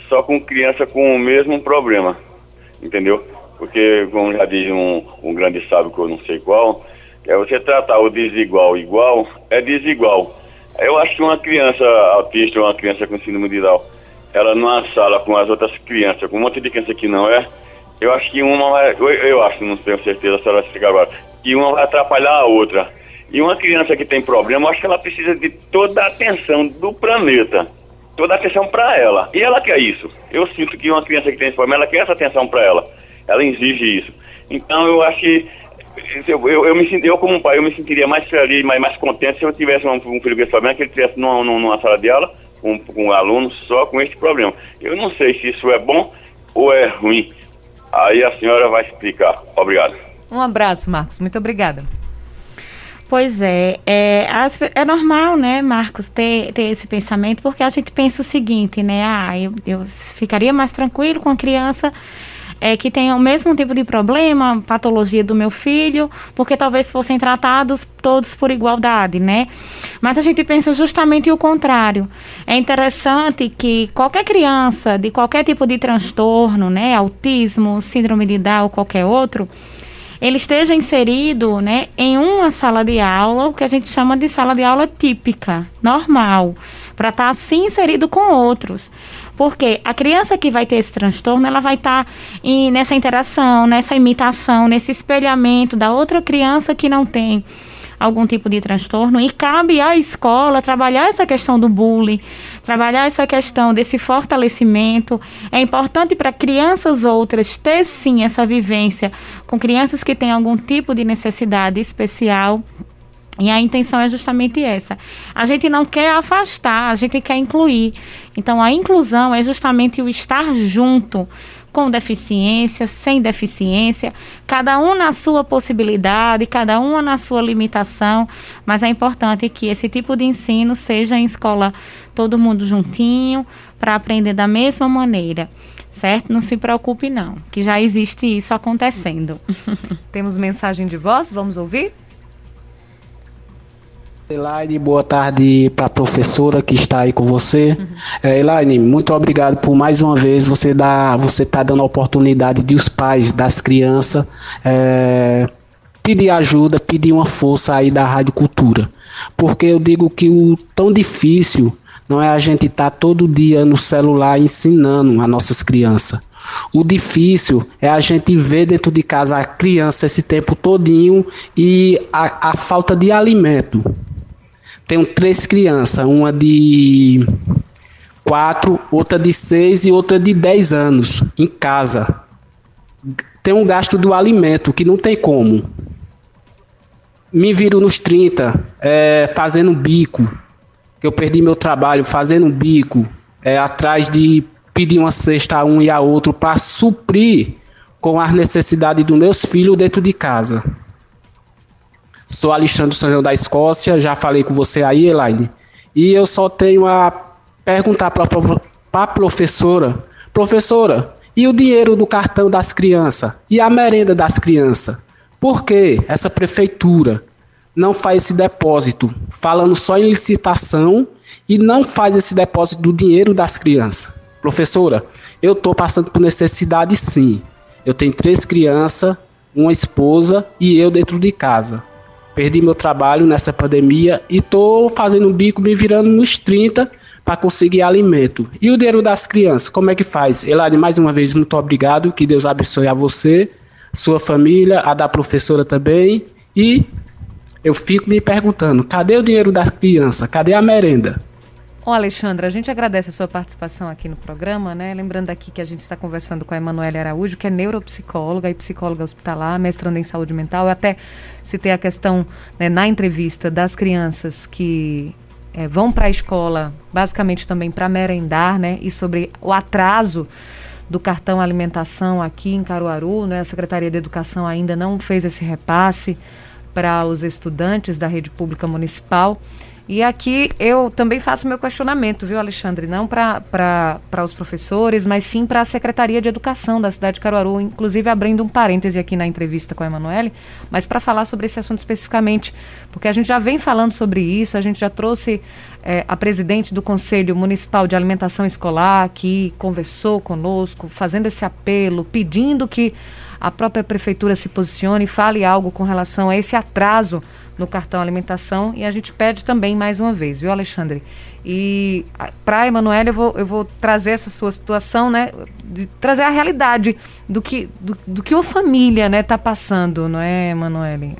só com criança com o mesmo problema, entendeu? Porque, como já diz um, um grande sábio que eu não sei qual, é você tratar o desigual igual, é desigual. Eu acho que uma criança autista uma criança com síndrome de Down, ela numa sala com as outras crianças, com um monte de criança que não é, eu acho que uma vai, eu, eu acho, não tenho certeza se ela vai explicar agora, que uma vai atrapalhar a outra. E uma criança que tem problema, eu acho que ela precisa de toda a atenção do planeta. Toda a atenção para ela. E ela quer isso. Eu sinto que uma criança que tem esse problema, ela quer essa atenção para ela. Ela exige isso. Então eu acho que eu, eu, me, eu, como pai, eu me sentiria mais feliz, mais, mais contente se eu tivesse um, um filho com esse problema, que ele estivesse numa, numa sala de aula com, com um aluno só com esse problema. Eu não sei se isso é bom ou é ruim. Aí a senhora vai explicar. Obrigado. Um abraço, Marcos. Muito obrigada. Pois é, é, é normal, né, Marcos, ter, ter esse pensamento, porque a gente pensa o seguinte, né, ah, eu, eu ficaria mais tranquilo com a criança é, que tem o mesmo tipo de problema, patologia do meu filho, porque talvez fossem tratados todos por igualdade, né? Mas a gente pensa justamente o contrário. É interessante que qualquer criança de qualquer tipo de transtorno, né, autismo, síndrome de Down, qualquer outro, ele esteja inserido né, em uma sala de aula, o que a gente chama de sala de aula típica, normal, para estar tá, assim inserido com outros. Porque a criança que vai ter esse transtorno, ela vai estar tá nessa interação, nessa imitação, nesse espelhamento da outra criança que não tem algum tipo de transtorno e cabe à escola trabalhar essa questão do bullying, trabalhar essa questão desse fortalecimento. É importante para crianças outras ter sim essa vivência com crianças que têm algum tipo de necessidade especial. E a intenção é justamente essa. A gente não quer afastar, a gente quer incluir. Então, a inclusão é justamente o estar junto com deficiência, sem deficiência, cada um na sua possibilidade, cada uma na sua limitação, mas é importante que esse tipo de ensino seja em escola todo mundo juntinho, para aprender da mesma maneira. Certo? Não se preocupe não, que já existe isso acontecendo. [laughs] Temos mensagem de voz, vamos ouvir? Elaine, boa tarde para a professora que está aí com você. Uhum. É, Elaine, muito obrigado por mais uma vez você dar, você tá dando a oportunidade de os pais das crianças é, pedir ajuda, pedir uma força aí da Rádio Cultura, porque eu digo que o tão difícil não é a gente estar tá todo dia no celular ensinando as nossas crianças. O difícil é a gente ver dentro de casa a criança esse tempo todinho e a, a falta de alimento. Tenho três crianças, uma de quatro, outra de seis e outra de dez anos em casa. Tem um gasto do alimento que não tem como. Me viro nos 30, é, fazendo bico. Eu perdi meu trabalho fazendo bico, é, atrás de pedir uma cesta a um e a outro para suprir com as necessidades dos meus filhos dentro de casa. Sou Alexandre São João da Escócia, já falei com você aí, Elaine, e eu só tenho a perguntar para a professora: professora, e o dinheiro do cartão das crianças? E a merenda das crianças? Por que essa prefeitura não faz esse depósito, falando só em licitação e não faz esse depósito do dinheiro das crianças? Professora, eu estou passando por necessidade sim. Eu tenho três crianças, uma esposa e eu dentro de casa. Perdi meu trabalho nessa pandemia e estou fazendo bico, me virando nos 30 para conseguir alimento. E o dinheiro das crianças, como é que faz? Elane, mais uma vez, muito obrigado. Que Deus abençoe a você, sua família, a da professora também. E eu fico me perguntando: cadê o dinheiro das crianças? Cadê a merenda? Ô Alexandra, a gente agradece a sua participação aqui no programa, né? Lembrando aqui que a gente está conversando com a Emanuele Araújo, que é neuropsicóloga e psicóloga hospitalar, mestrando em saúde mental. Eu até citei a questão né, na entrevista das crianças que é, vão para a escola basicamente também para merendar, né? E sobre o atraso do cartão alimentação aqui em Caruaru, né? A Secretaria de Educação ainda não fez esse repasse para os estudantes da rede pública municipal. E aqui eu também faço meu questionamento, viu, Alexandre? Não para os professores, mas sim para a Secretaria de Educação da cidade de Caruaru, inclusive abrindo um parêntese aqui na entrevista com a Emanuele, mas para falar sobre esse assunto especificamente, porque a gente já vem falando sobre isso, a gente já trouxe é, a presidente do Conselho Municipal de Alimentação Escolar, que conversou conosco, fazendo esse apelo, pedindo que a própria prefeitura se posicione e fale algo com relação a esse atraso no cartão alimentação e a gente pede também mais uma vez, viu, Alexandre? E para Emanuele eu vou, eu vou trazer essa sua situação, né? De trazer a realidade do que, do, do que uma família né, tá passando, não é, Emanuele?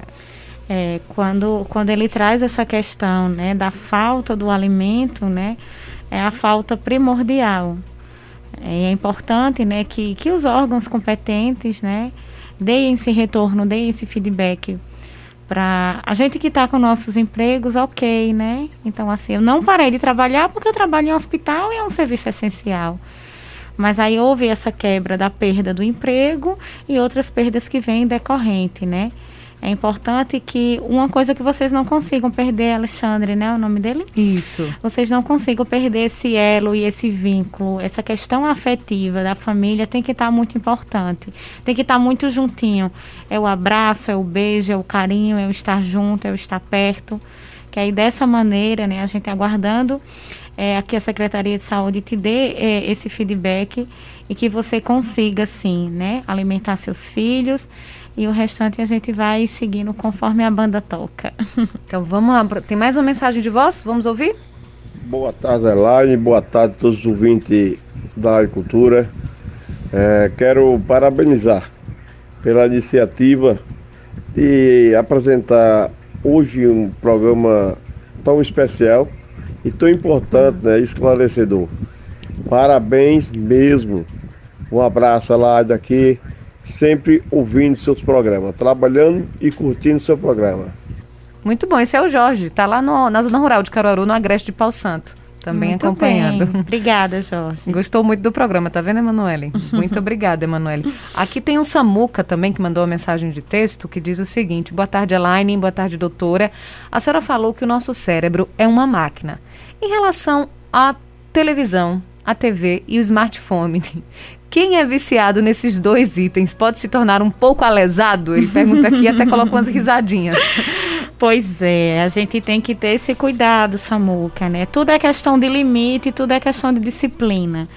É, quando, quando ele traz essa questão né, da falta do alimento, né, é a falta primordial. É importante né, que, que os órgãos competentes né, deem esse retorno, deem esse feedback para a gente que está com nossos empregos, ok, né? Então, assim, eu não parei de trabalhar porque eu trabalho em um hospital e é um serviço essencial. Mas aí houve essa quebra da perda do emprego e outras perdas que vêm decorrente, né? É importante que uma coisa que vocês não consigam perder, Alexandre, né? O nome dele? Isso. Vocês não consigam perder esse elo e esse vínculo, essa questão afetiva da família tem que estar tá muito importante. Tem que estar tá muito juntinho. É o abraço, é o beijo, é o carinho, é o estar junto, é o estar perto. Que aí dessa maneira, né, a gente aguardando é, aqui a Secretaria de Saúde te dê é, esse feedback e que você consiga, sim, né, alimentar seus filhos e o restante a gente vai seguindo conforme a banda toca. [laughs] Então vamos lá, tem mais uma mensagem de voz? Vamos ouvir? Boa tarde, Elaine, boa tarde a todos os ouvintes da agricultura. É, quero parabenizar pela iniciativa e apresentar hoje um programa tão especial e tão importante, né, esclarecedor. Parabéns mesmo. Um abraço lá daqui sempre ouvindo seus programas, trabalhando e curtindo seu programa. Muito bom, esse é o Jorge, está lá no, na zona rural de Caruaru, no Agreste de Pau Santo. Também muito acompanhando. Bem. Obrigada, Jorge. Gostou muito do programa, tá vendo, Emanuele? [laughs] Muito obrigada, Emanuele. Aqui tem um Samuca também que mandou uma mensagem de texto que diz o seguinte: Boa tarde, Elaine. Boa tarde, doutora. A senhora falou que o nosso cérebro é uma máquina. Em relação à televisão, a TV e o smartphone, [laughs] quem é viciado nesses dois itens pode se tornar um pouco alesado? Ele pergunta aqui e até coloca umas risadinhas. [laughs] Pois é, a gente tem que ter esse cuidado, Samuca, né? Tudo é questão de limite, tudo é questão de disciplina.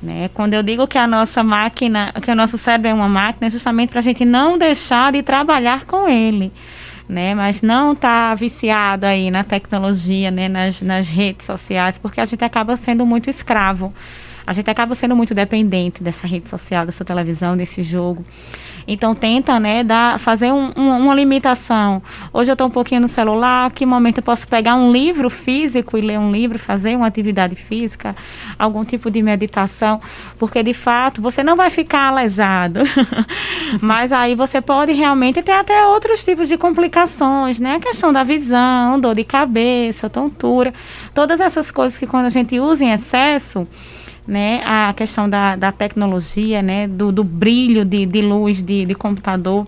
Né? Quando eu digo que a nossa máquina, que o nosso cérebro é uma máquina, é justamente para a gente não deixar de trabalhar com ele. Né, mas não tá viciado aí na tecnologia, né, nas, nas redes sociais, porque a gente acaba sendo muito escravo a gente acaba sendo muito dependente dessa rede social, dessa televisão, desse jogo. Então tenta, né, dar, fazer um, um, uma limitação. Hoje eu estou um pouquinho no celular, que momento eu posso pegar um livro físico e ler um livro, fazer uma atividade física, algum tipo de meditação, porque de fato você não vai ficar lesado. [laughs] Mas aí você pode realmente ter até outros tipos de complicações, né? A questão da visão, dor de cabeça, tontura, todas essas coisas que quando a gente usa em excesso, né, a questão da, da tecnologia, né, do, do brilho de, de luz de, de computador,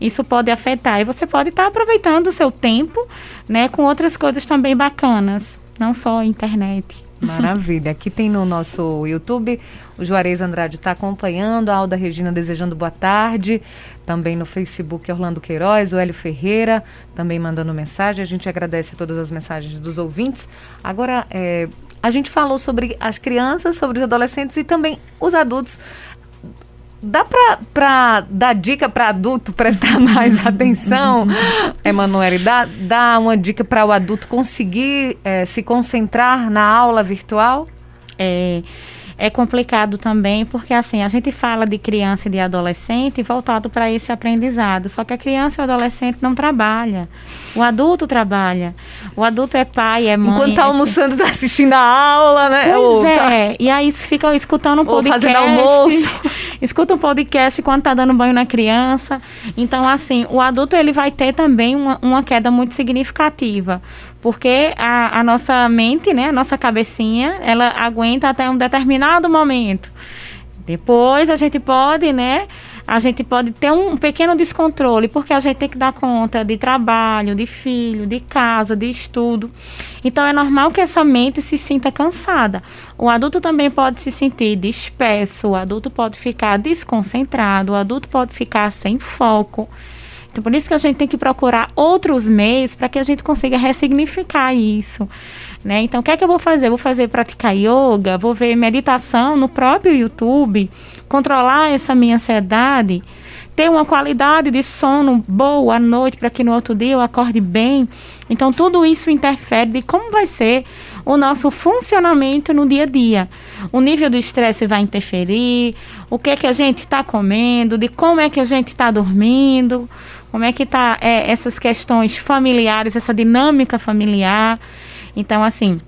isso pode afetar. E você pode estar tá aproveitando o seu tempo, né, com outras coisas também bacanas, não só a internet. Maravilha. Aqui tem no nosso YouTube, o Juarez Andrade está acompanhando, a Alda Regina desejando boa tarde. Também no Facebook, Orlando Queiroz, o Hélio Ferreira também mandando mensagem. A gente agradece todas as mensagens dos ouvintes. Agora, é, a gente falou sobre as crianças, sobre os adolescentes e também os adultos. Dá para dar dica para adulto prestar [laughs] mais atenção, [laughs] Emanuele? Dá, dá uma dica para o adulto conseguir é, se concentrar na aula virtual? É é complicado também, porque assim, a gente fala de criança e de adolescente voltado para esse aprendizado, só que a criança e o adolescente não trabalha. O adulto trabalha. O adulto é pai, é mãe. Enquanto está é almoçando, está assistindo a aula, né? Pois Ou é. Tá... E aí fica escutando um podcast. Ou fazendo almoço. [laughs] escuta um podcast quando está dando banho na criança. Então, assim, o adulto ele vai ter também uma, uma queda muito significativa porque a, a nossa mente, né, a nossa cabecinha, ela aguenta até um determinado momento. Depois a gente pode, né, a gente pode ter um pequeno descontrole, porque a gente tem que dar conta de trabalho, de filho, de casa, de estudo. Então é normal que essa mente se sinta cansada. O adulto também pode se sentir disperso, o adulto pode ficar desconcentrado, o adulto pode ficar sem foco. Então, por isso que a gente tem que procurar outros meios para que a gente consiga ressignificar isso. Né? Então, o que é que eu vou fazer? Vou fazer praticar yoga, vou ver meditação no próprio YouTube, controlar essa minha ansiedade, ter uma qualidade de sono boa à noite para que no outro dia eu acorde bem. Então, tudo isso interfere de como vai ser o nosso funcionamento no dia a dia. O nível do estresse vai interferir, o que é que a gente está comendo, de como é que a gente está dormindo, como é que está é, essas questões familiares, essa dinâmica familiar. Então, assim,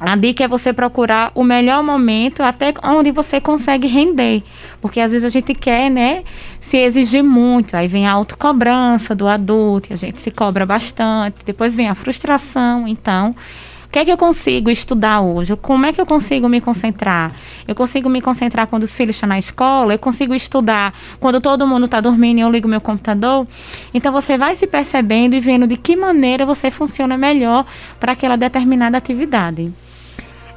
a dica é você procurar o melhor momento até onde você consegue render. Porque às vezes a gente quer, né, se exigir muito. Aí vem a autocobrança do adulto, e a gente se cobra bastante. Depois vem a frustração. Então, o que é que eu consigo estudar hoje? Como é que eu consigo me concentrar? Eu consigo me concentrar quando os filhos estão na escola? Eu consigo estudar quando todo mundo está dormindo e eu ligo meu computador? Então você vai se percebendo e vendo de que maneira você funciona melhor para aquela determinada atividade.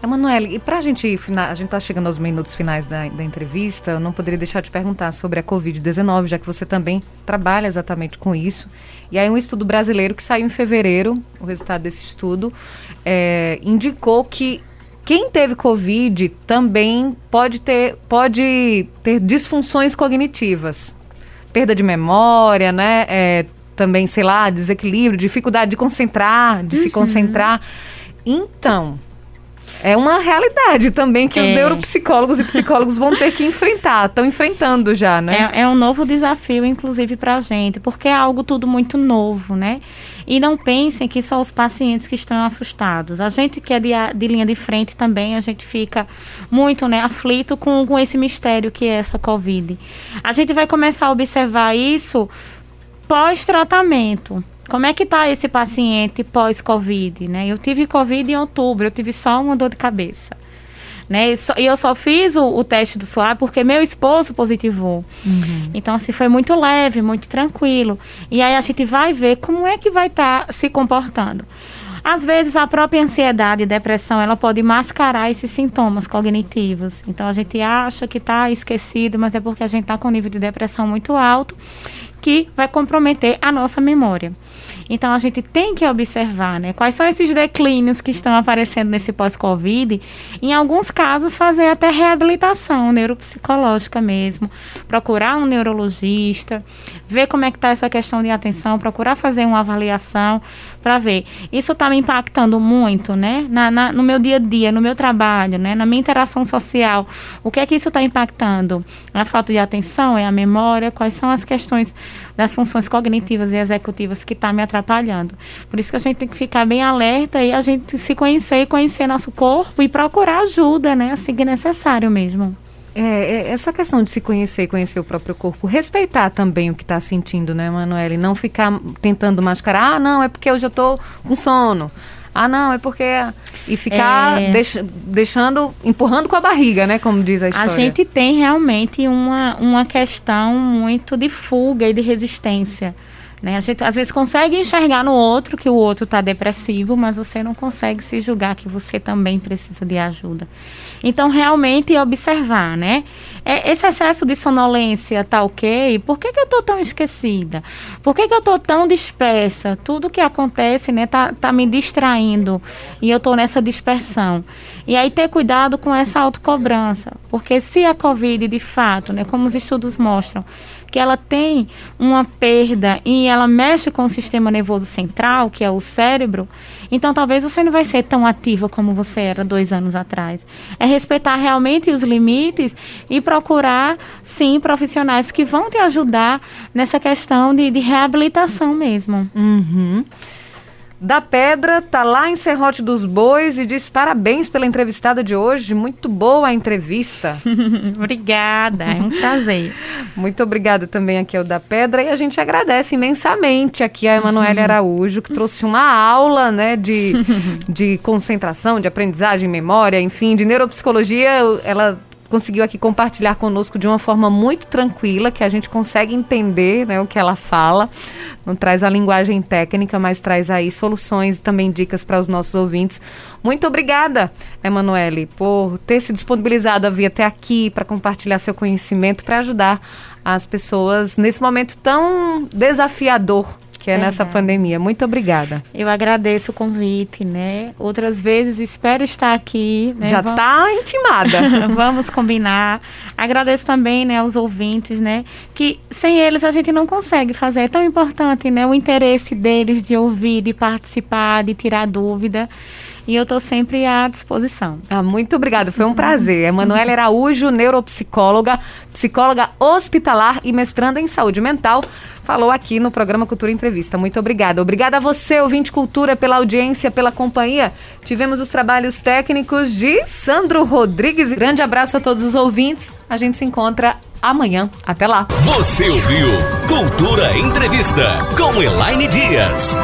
Emanuele, e para a gente, a gente está chegando aos minutos finais da, da, entrevista, eu não poderia deixar de perguntar sobre a Covid-19, já que você também trabalha exatamente com isso. E aí um estudo brasileiro que saiu em fevereiro, o resultado desse estudo, é, indicou que quem teve Covid também pode ter, pode ter disfunções cognitivas. Perda de memória, né? É, também, sei lá, desequilíbrio, dificuldade de concentrar, de uhum. se concentrar. Então, é uma realidade também que é. os neuropsicólogos e psicólogos vão ter que enfrentar, estão enfrentando já, né? É, é, um novo desafio, inclusive, para a gente, porque é algo tudo muito novo, né? E não pensem que são os pacientes que estão assustados. A gente que é de, de linha de frente também, a gente fica muito né, aflito com, com esse mistério que é essa Covid. A gente vai começar a observar isso pós-tratamento. Como é que está esse paciente pós-Covid, né? Eu tive Covid em outubro, eu tive só uma dor de cabeça. Né? E eu só fiz o, o teste do suave porque meu esposo positivou. Uhum. Então, assim, foi muito leve, muito tranquilo. E aí a gente vai ver como é que vai estar tá se comportando. Às vezes a própria ansiedade e depressão, ela pode mascarar esses sintomas cognitivos. Então a gente acha que está esquecido, mas é porque a gente está com um nível de depressão muito alto que vai comprometer a nossa memória. Então a gente tem que observar, né, quais são esses declínios que estão aparecendo nesse pós-Covid. Em alguns casos, fazer até reabilitação neuropsicológica mesmo, procurar um neurologista, ver como é que está essa questão de atenção, procurar fazer uma avaliação para ver. Isso está me impactando muito, né, na, na, no meu dia a dia, no meu trabalho, né, na minha interação social. O que é que isso está impactando? A falta de atenção, é a memória, quais são as questões das funções cognitivas e executivas que está me atrapalhando. Por isso que a gente tem que ficar bem alerta e a gente se conhecer conhecer nosso corpo e procurar ajuda, né? Assim que é necessário mesmo. É, é, essa questão de se conhecer e conhecer o próprio corpo, respeitar também o que está sentindo, né, Manoel? E não ficar tentando mascarar, ah, não, é porque eu já estou com sono. Ah, não, é porque. E ficar é... deix, deixando, empurrando com a barriga, né? Como diz a história. A gente tem realmente uma, uma questão muito de fuga e de resistência. Né? A gente às vezes consegue enxergar no outro que o outro está depressivo, mas você não consegue se julgar que você também precisa de ajuda. Então, realmente observar, né? É, esse excesso de sonolência tá ok? Por que, que eu estou tão esquecida? Por que, que eu estou tão dispersa? Tudo que acontece, né, tá, tá me distraindo e eu estou nessa dispersão. E aí ter cuidado com essa autocobrança, porque se a Covid, de fato, né, como os estudos mostram, que ela tem uma perda e ela mexe com o sistema nervoso central, que é o cérebro, então talvez você não vai ser tão ativa como você era dois anos atrás. É respeitar realmente os limites e procurar, sim, profissionais que vão te ajudar nessa questão de, de reabilitação mesmo. Uhum da Pedra tá lá em Serrote dos Bois e diz parabéns pela entrevistada de hoje. Muito boa a entrevista. [laughs] obrigada, é um prazer. Muito obrigada também aqui ao da Pedra e a gente agradece imensamente aqui a Emanuele Araújo que trouxe uma aula, né, de, [laughs] de concentração, de aprendizagem, memória, enfim, de neuropsicologia. Ela conseguiu aqui compartilhar conosco de uma forma muito tranquila, que a gente consegue entender né, o que ela fala. Não traz a linguagem técnica, mas traz aí soluções e também dicas para os nossos ouvintes. Muito obrigada, Emanuele, por ter se disponibilizado a vir até aqui para compartilhar seu conhecimento, para ajudar as pessoas nesse momento tão desafiador que é nessa pandemia. Muito obrigada. Eu agradeço o convite, né? Outras vezes espero estar aqui. Né? Já está intimada. [laughs] Vamos combinar. Agradeço também, né, aos ouvintes, né? Que sem eles a gente não consegue fazer. É tão importante, né? O interesse deles de ouvir, de participar, de tirar dúvida e eu estou sempre à disposição. Ah, muito obrigada, foi um prazer. [laughs] Emanuela Araújo, neuropsicóloga, psicóloga hospitalar e mestranda em saúde mental, falou aqui no programa Cultura Entrevista. Muito obrigada. Obrigada a você, ouvinte Cultura, pela audiência, pela companhia. Tivemos os trabalhos técnicos de Sandro Rodrigues. Grande abraço a todos os ouvintes. A gente se encontra amanhã. Até lá. Você ouviu Cultura Entrevista com Elaine Dias.